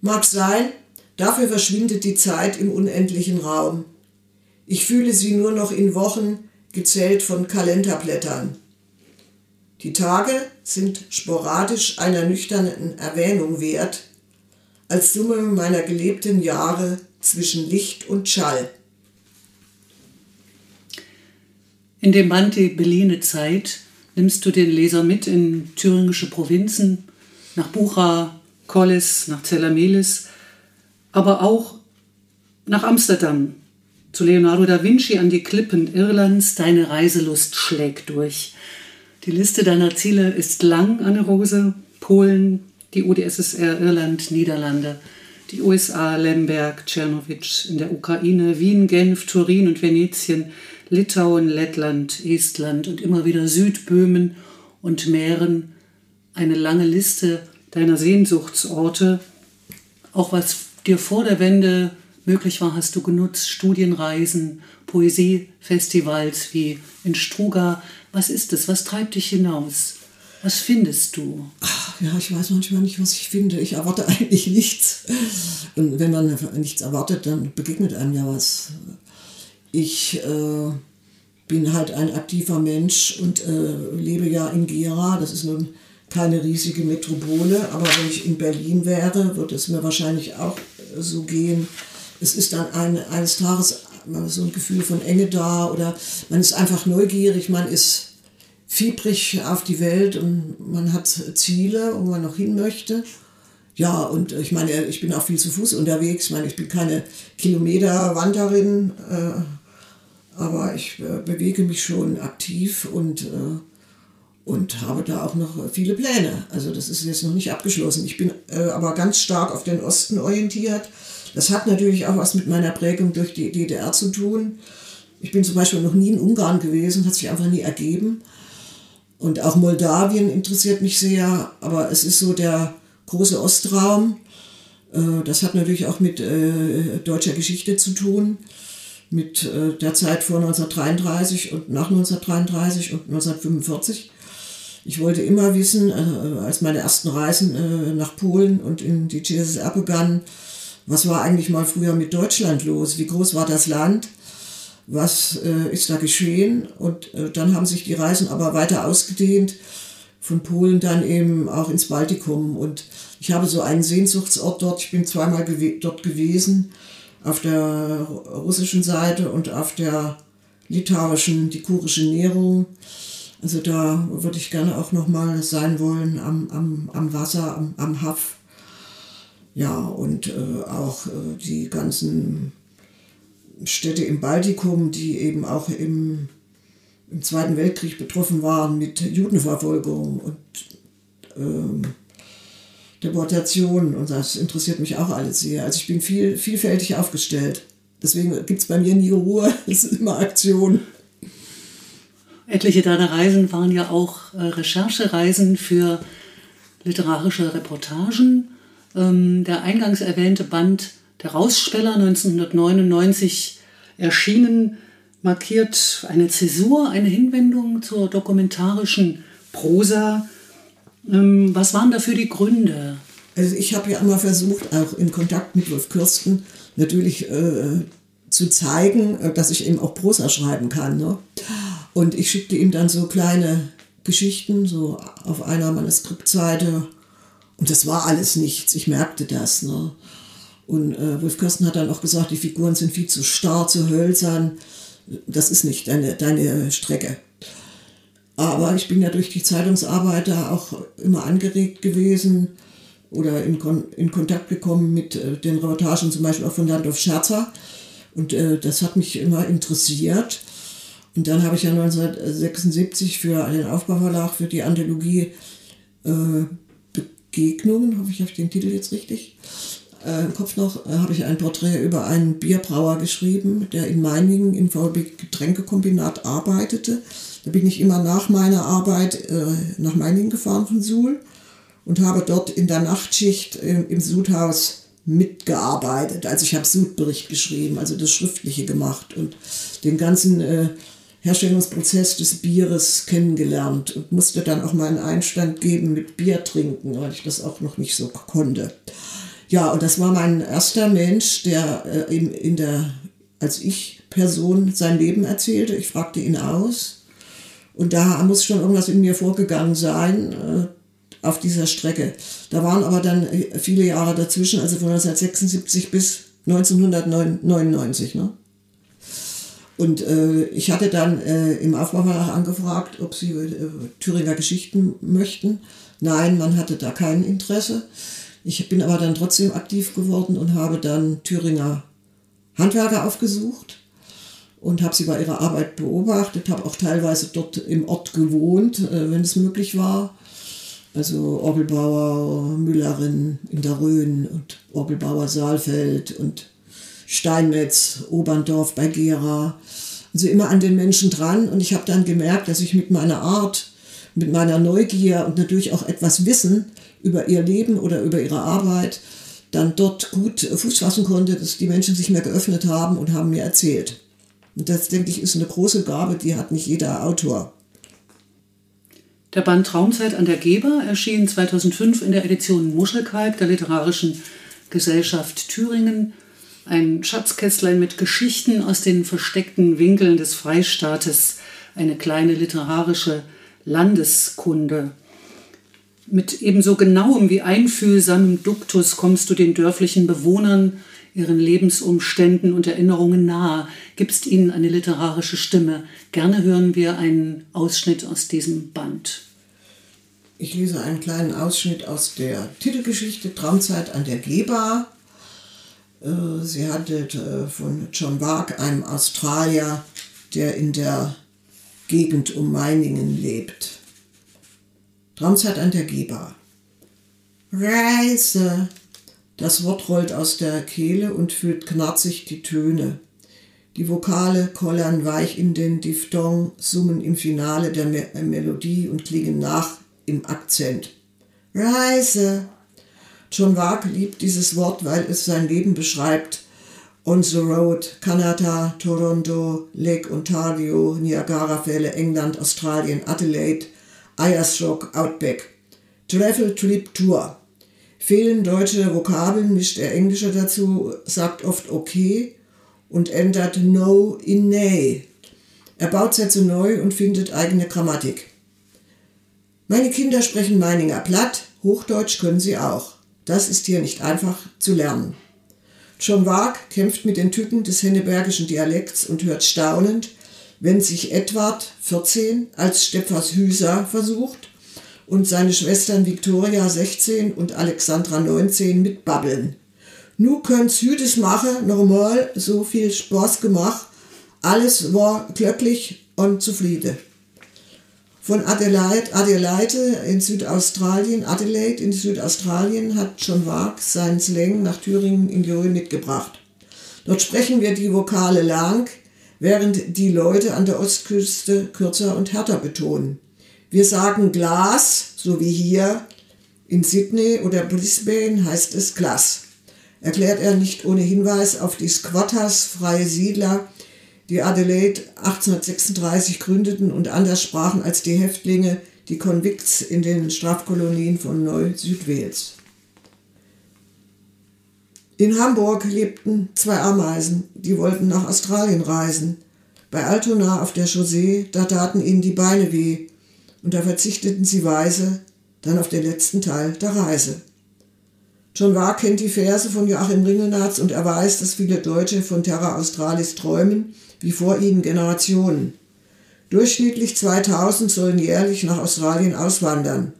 [SPEAKER 3] Mag sein, dafür verschwindet die Zeit im unendlichen Raum. Ich fühle sie nur noch in Wochen, gezählt von Kalenderblättern. Die Tage sind sporadisch einer nüchternen Erwähnung wert, als Summe meiner gelebten Jahre zwischen Licht und Schall.
[SPEAKER 2] In dem Band Die Berliner Zeit nimmst du den Leser mit in thüringische Provinzen, nach Bucha, Collis, nach Zellamelis, aber auch nach Amsterdam, zu Leonardo da Vinci an die Klippen Irlands. Deine Reiselust schlägt durch. Die Liste deiner Ziele ist lang, Anne Rose. Polen, die UdSSR, Irland, Niederlande, die USA, Lemberg, Tschernowitsch in der Ukraine, Wien, Genf, Turin und Venetien, Litauen, Lettland, Estland und immer wieder Südböhmen und Mähren, eine lange Liste deiner Sehnsuchtsorte. Auch was dir vor der Wende möglich war, hast du genutzt. Studienreisen, Poesiefestivals wie in Struga. Was ist es? Was treibt dich hinaus? Was findest du?
[SPEAKER 3] Ach, ja, ich weiß manchmal nicht, was ich finde. Ich erwarte eigentlich nichts. Und wenn man nichts erwartet, dann begegnet einem ja was ich äh, bin halt ein aktiver Mensch und äh, lebe ja in Gera. Das ist nun keine riesige Metropole, aber wenn ich in Berlin wäre, würde es mir wahrscheinlich auch so gehen. Es ist dann ein, eines Tages so ein Gefühl von Enge da oder man ist einfach neugierig, man ist fiebrig auf die Welt und man hat Ziele, wo man noch hin möchte. Ja, und ich meine, ich bin auch viel zu Fuß unterwegs. Ich meine, ich bin keine Kilometerwanderin. Äh, aber ich äh, bewege mich schon aktiv und, äh, und habe da auch noch viele Pläne. Also das ist jetzt noch nicht abgeschlossen. Ich bin äh, aber ganz stark auf den Osten orientiert. Das hat natürlich auch was mit meiner Prägung durch die DDR zu tun. Ich bin zum Beispiel noch nie in Ungarn gewesen, hat sich einfach nie ergeben. Und auch Moldawien interessiert mich sehr, aber es ist so der große Ostraum. Äh, das hat natürlich auch mit äh, deutscher Geschichte zu tun mit äh, der Zeit vor 1933 und nach 1933 und 1945. Ich wollte immer wissen, äh, als meine ersten Reisen äh, nach Polen und in die CSSR begannen, was war eigentlich mal früher mit Deutschland los? Wie groß war das Land? Was äh, ist da geschehen? Und äh, dann haben sich die Reisen aber weiter ausgedehnt, von Polen dann eben auch ins Baltikum. Und ich habe so einen Sehnsuchtsort dort, ich bin zweimal gew dort gewesen auf der russischen Seite und auf der litauischen, die kurische Nährung. Also da würde ich gerne auch nochmal sein wollen am, am, am Wasser, am, am Haff. Ja, und äh, auch äh, die ganzen Städte im Baltikum, die eben auch im, im Zweiten Weltkrieg betroffen waren mit Judenverfolgung und ähm, Deportation und das interessiert mich auch alles sehr. Also ich bin viel, vielfältig aufgestellt. Deswegen gibt es bei mir nie Ruhe, es ist immer Aktion.
[SPEAKER 2] Etliche deiner Reisen waren ja auch äh, Recherchereisen für literarische Reportagen. Ähm, der eingangs erwähnte Band Der Rausspeller 1999 erschienen, markiert eine Zäsur, eine Hinwendung zur dokumentarischen Prosa ähm, was waren dafür die Gründe?
[SPEAKER 3] Also ich habe ja immer versucht, auch in Kontakt mit Wolf Kürsten natürlich äh, zu zeigen, äh, dass ich eben auch Prosa schreiben kann. Ne? Und ich schickte ihm dann so kleine Geschichten, so auf einer Manuskriptseite. Und das war alles nichts, ich merkte das. Ne? Und äh, Wolf Kirsten hat dann auch gesagt, die Figuren sind viel zu starr, zu hölzern. Das ist nicht deine, deine Strecke. Aber ich bin ja durch die Zeitungsarbeit da auch immer angeregt gewesen, oder in, Kon in Kontakt gekommen mit äh, den Reportagen zum Beispiel auch von Landolf Scherzer. Und äh, das hat mich immer interessiert. Und dann habe ich ja 1976 für den Aufbauverlag für die Anthologie äh, Begegnungen, hoffe ich, ich den Titel jetzt richtig, äh, im Kopf noch, äh, habe ich ein Porträt über einen Bierbrauer geschrieben, der in Meiningen im VB Getränkekombinat arbeitete. Da bin ich immer nach meiner Arbeit äh, nach Meiningen gefahren von Suhl und habe dort in der Nachtschicht im, im Sudhaus mitgearbeitet. Also ich habe Sudbericht geschrieben, also das Schriftliche gemacht und den ganzen äh, Herstellungsprozess des Bieres kennengelernt und musste dann auch mal einen Einstand geben mit Bier trinken, weil ich das auch noch nicht so konnte. Ja, und das war mein erster Mensch, der äh, in, in der, als ich Person sein Leben erzählte. Ich fragte ihn aus und da muss schon irgendwas in mir vorgegangen sein äh, auf dieser Strecke. Da waren aber dann äh, viele Jahre dazwischen, also von 1976 bis 1999. Ne? Und äh, ich hatte dann äh, im Aufbauverlag angefragt, ob sie äh, Thüringer Geschichten möchten. Nein, man hatte da kein Interesse. Ich bin aber dann trotzdem aktiv geworden und habe dann Thüringer Handwerker aufgesucht und habe sie bei ihrer Arbeit beobachtet, habe auch teilweise dort im Ort gewohnt, äh, wenn es möglich war. Also Orgelbauer Müllerin in der Rhön und Orgelbauer Saalfeld und Steinmetz, Oberndorf bei Gera. Also immer an den Menschen dran. Und ich habe dann gemerkt, dass ich mit meiner Art, mit meiner Neugier und natürlich auch etwas Wissen über ihr Leben oder über ihre Arbeit dann dort gut Fuß fassen konnte, dass die Menschen sich mir geöffnet haben und haben mir erzählt. Und das, denke ich, ist eine große Gabe, die hat nicht jeder Autor.
[SPEAKER 2] Der Band Traumzeit an der Geber erschien 2005 in der Edition Muschelkalk der Literarischen Gesellschaft Thüringen ein Schatzkästlein mit Geschichten aus den versteckten Winkeln des Freistaates, eine kleine literarische Landeskunde. Mit ebenso genauem wie einfühlsamem Duktus kommst du den dörflichen Bewohnern, ihren Lebensumständen und Erinnerungen nahe, gibst ihnen eine literarische Stimme. Gerne hören wir einen Ausschnitt aus diesem Band.
[SPEAKER 3] Ich lese einen kleinen Ausschnitt aus der Titelgeschichte Traumzeit an der Gebar äh, sie handelt äh, von John Bark, einem Australier, der in der Gegend um Meiningen lebt. Traumzeit an der Geber. Reise! Das Wort rollt aus der Kehle und füllt knarzig die Töne. Die Vokale kollern weich in den Diphthong, summen im Finale der Melodie und klingen nach im Akzent. Reise! John Wag liebt dieses Wort, weil es sein Leben beschreibt. On the Road, Kanada, Toronto, Lake Ontario, Niagara-Fälle, England, Australien, Adelaide, Ayers Rock, Outback. Travel Trip Tour. Fehlen deutsche Vokabeln, mischt er englische dazu, sagt oft okay und ändert no in nay. Er baut Sätze neu und findet eigene Grammatik. Meine Kinder sprechen Meininger platt, Hochdeutsch können sie auch. Das ist hier nicht einfach zu lernen. John Waag kämpft mit den Tücken des hennebergischen Dialekts und hört staunend, wenn sich Edward, 14, als Stepfas Hüser versucht und seine Schwestern Victoria, 16 und Alexandra, 19, mitbabbeln. Nu könnt's Hüdes mache, normal, so viel Spaß gemacht, alles war glücklich und zufrieden von Adelaide, Adelaide in Südaustralien, Adelaide in Südaustralien hat John Wag seinen Slang nach Thüringen in Rhön mitgebracht. Dort sprechen wir die Vokale lang, während die Leute an der Ostküste kürzer und härter betonen. Wir sagen Glas, so wie hier in Sydney oder Brisbane heißt es Glas. Erklärt er nicht ohne Hinweis auf die Squatters, freie Siedler, die Adelaide 1836 gründeten und anders sprachen als die Häftlinge, die Konvikts in den Strafkolonien von Neu-Südwales. In Hamburg lebten zwei Ameisen, die wollten nach Australien reisen. Bei Altona auf der Chaussee, da taten ihnen die Beine weh, und da verzichteten sie weise dann auf den letzten Teil der Reise. John Wahr kennt die Verse von Joachim Ringelnatz und er weiß, dass viele Deutsche von Terra Australis träumen wie vor ihnen Generationen. Durchschnittlich 2000 sollen jährlich nach Australien auswandern.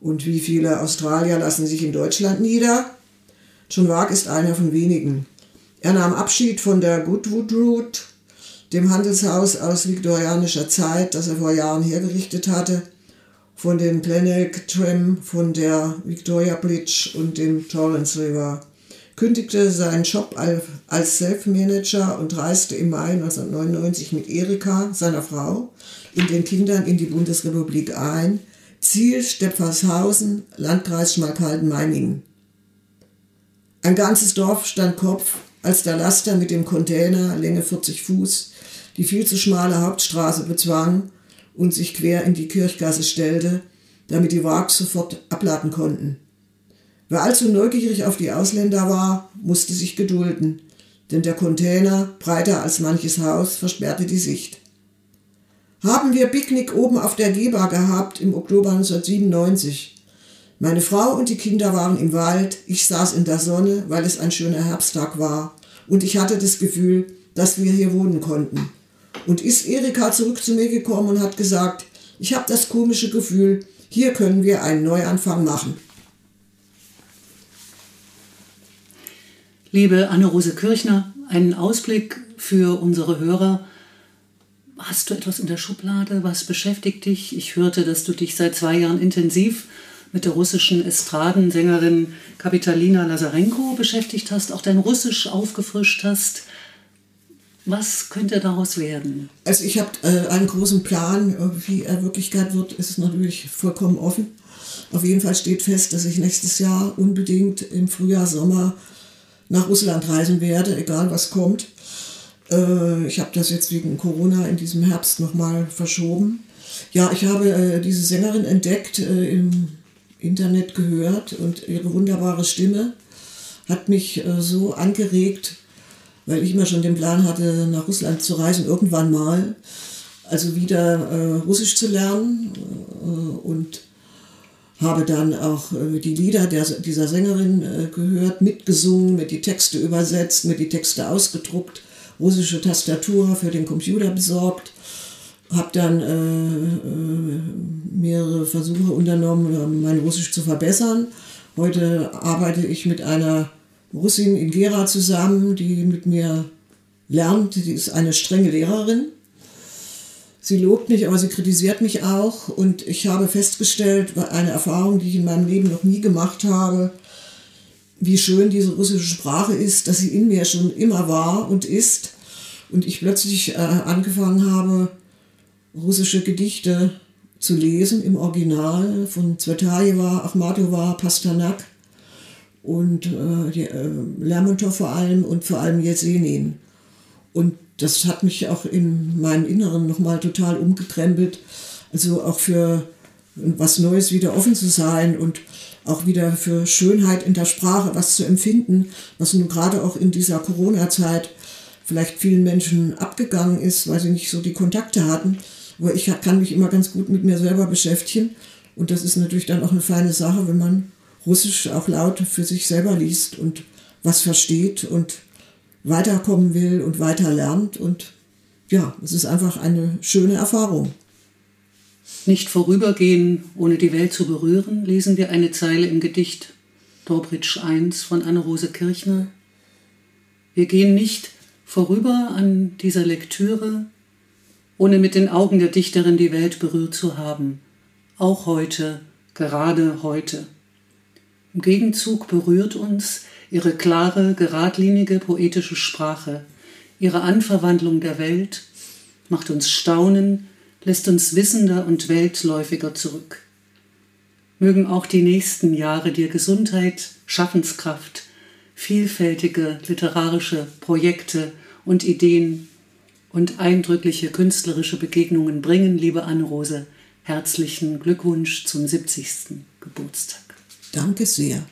[SPEAKER 3] Und wie viele Australier lassen sich in Deutschland nieder? John Wag ist einer von wenigen. Er nahm Abschied von der Goodwood Route, dem Handelshaus aus viktorianischer Zeit, das er vor Jahren hergerichtet hatte, von dem Glenelg Tram, von der Victoria Bridge und dem Torrance River, kündigte seinen Job als Self-Manager und reiste im Mai 1999 mit Erika, seiner Frau, und den Kindern in die Bundesrepublik ein. Ziel Stepfershausen, Landkreis Schmalkalden-Meiningen. Ein ganzes Dorf stand Kopf, als der Laster mit dem Container, Länge 40 Fuß, die viel zu schmale Hauptstraße bezwang und sich quer in die Kirchgasse stellte, damit die Wags sofort abladen konnten. Wer allzu neugierig auf die Ausländer war, musste sich gedulden, denn der Container, breiter als manches Haus, versperrte die Sicht. Haben wir Picknick oben auf der Geber gehabt im Oktober 1997. Meine Frau und die Kinder waren im Wald, ich saß in der Sonne, weil es ein schöner Herbsttag war, und ich hatte das Gefühl, dass wir hier wohnen konnten. Und ist Erika zurück zu mir gekommen und hat gesagt, ich habe das komische Gefühl, hier können wir einen Neuanfang machen.
[SPEAKER 2] Liebe Anne-Rose Kirchner, einen Ausblick für unsere Hörer. Hast du etwas in der Schublade? Was beschäftigt dich? Ich hörte, dass du dich seit zwei Jahren intensiv mit der russischen Estradensängerin Kapitalina Lazarenko beschäftigt hast, auch dein Russisch aufgefrischt hast. Was könnte daraus werden?
[SPEAKER 3] Also ich habe äh, einen großen Plan, wie er Wirklichkeit wird, ist natürlich vollkommen offen. Auf jeden Fall steht fest, dass ich nächstes Jahr unbedingt im Frühjahr, Sommer nach Russland reisen werde, egal was kommt. Äh, ich habe das jetzt wegen Corona in diesem Herbst nochmal verschoben. Ja, ich habe äh, diese Sängerin entdeckt, äh, im Internet gehört und ihre wunderbare Stimme hat mich äh, so angeregt, weil ich immer schon den Plan hatte, nach Russland zu reisen, irgendwann mal. Also wieder äh, Russisch zu lernen äh, und habe dann auch äh, die Lieder der, dieser Sängerin äh, gehört, mitgesungen, mir die Texte übersetzt, mir die Texte ausgedruckt, russische Tastatur für den Computer besorgt, habe dann äh, äh, mehrere Versuche unternommen, mein Russisch zu verbessern. Heute arbeite ich mit einer Russin in Gera zusammen, die mit mir lernt. Die ist eine strenge Lehrerin. Sie lobt mich, aber sie kritisiert mich auch. Und ich habe festgestellt, eine Erfahrung, die ich in meinem Leben noch nie gemacht habe, wie schön diese russische Sprache ist, dass sie in mir schon immer war und ist. Und ich plötzlich äh, angefangen habe, russische Gedichte zu lesen im Original von Zvetajewa, Achmatova, Pasternak und äh, die, äh, Lermontov vor allem und vor allem Jesenin. Und das hat mich auch in meinem Inneren nochmal total umgekrempelt. Also auch für was Neues wieder offen zu sein und auch wieder für Schönheit in der Sprache was zu empfinden, was nun gerade auch in dieser Corona-Zeit vielleicht vielen Menschen abgegangen ist, weil sie nicht so die Kontakte hatten. Aber ich kann mich immer ganz gut mit mir selber beschäftigen. Und das ist natürlich dann auch eine feine Sache, wenn man Russisch auch laut für sich selber liest und was versteht und weiterkommen will und weiter lernt. Und ja, es ist einfach eine schöne Erfahrung.
[SPEAKER 2] Nicht vorübergehen, ohne die Welt zu berühren, lesen wir eine Zeile im Gedicht Dobritsch I von Anne-Rose Kirchner. Wir gehen nicht vorüber an dieser Lektüre, ohne mit den Augen der Dichterin die Welt berührt zu haben, auch heute, gerade heute. Im Gegenzug berührt uns ihre klare, geradlinige poetische Sprache, ihre Anverwandlung der Welt, macht uns staunen, lässt uns wissender und weltläufiger zurück. Mögen auch die nächsten Jahre dir Gesundheit, Schaffenskraft, vielfältige literarische Projekte und Ideen und eindrückliche künstlerische Begegnungen bringen, liebe Anne-Rose. Herzlichen Glückwunsch zum 70. Geburtstag.
[SPEAKER 3] Danke sehr.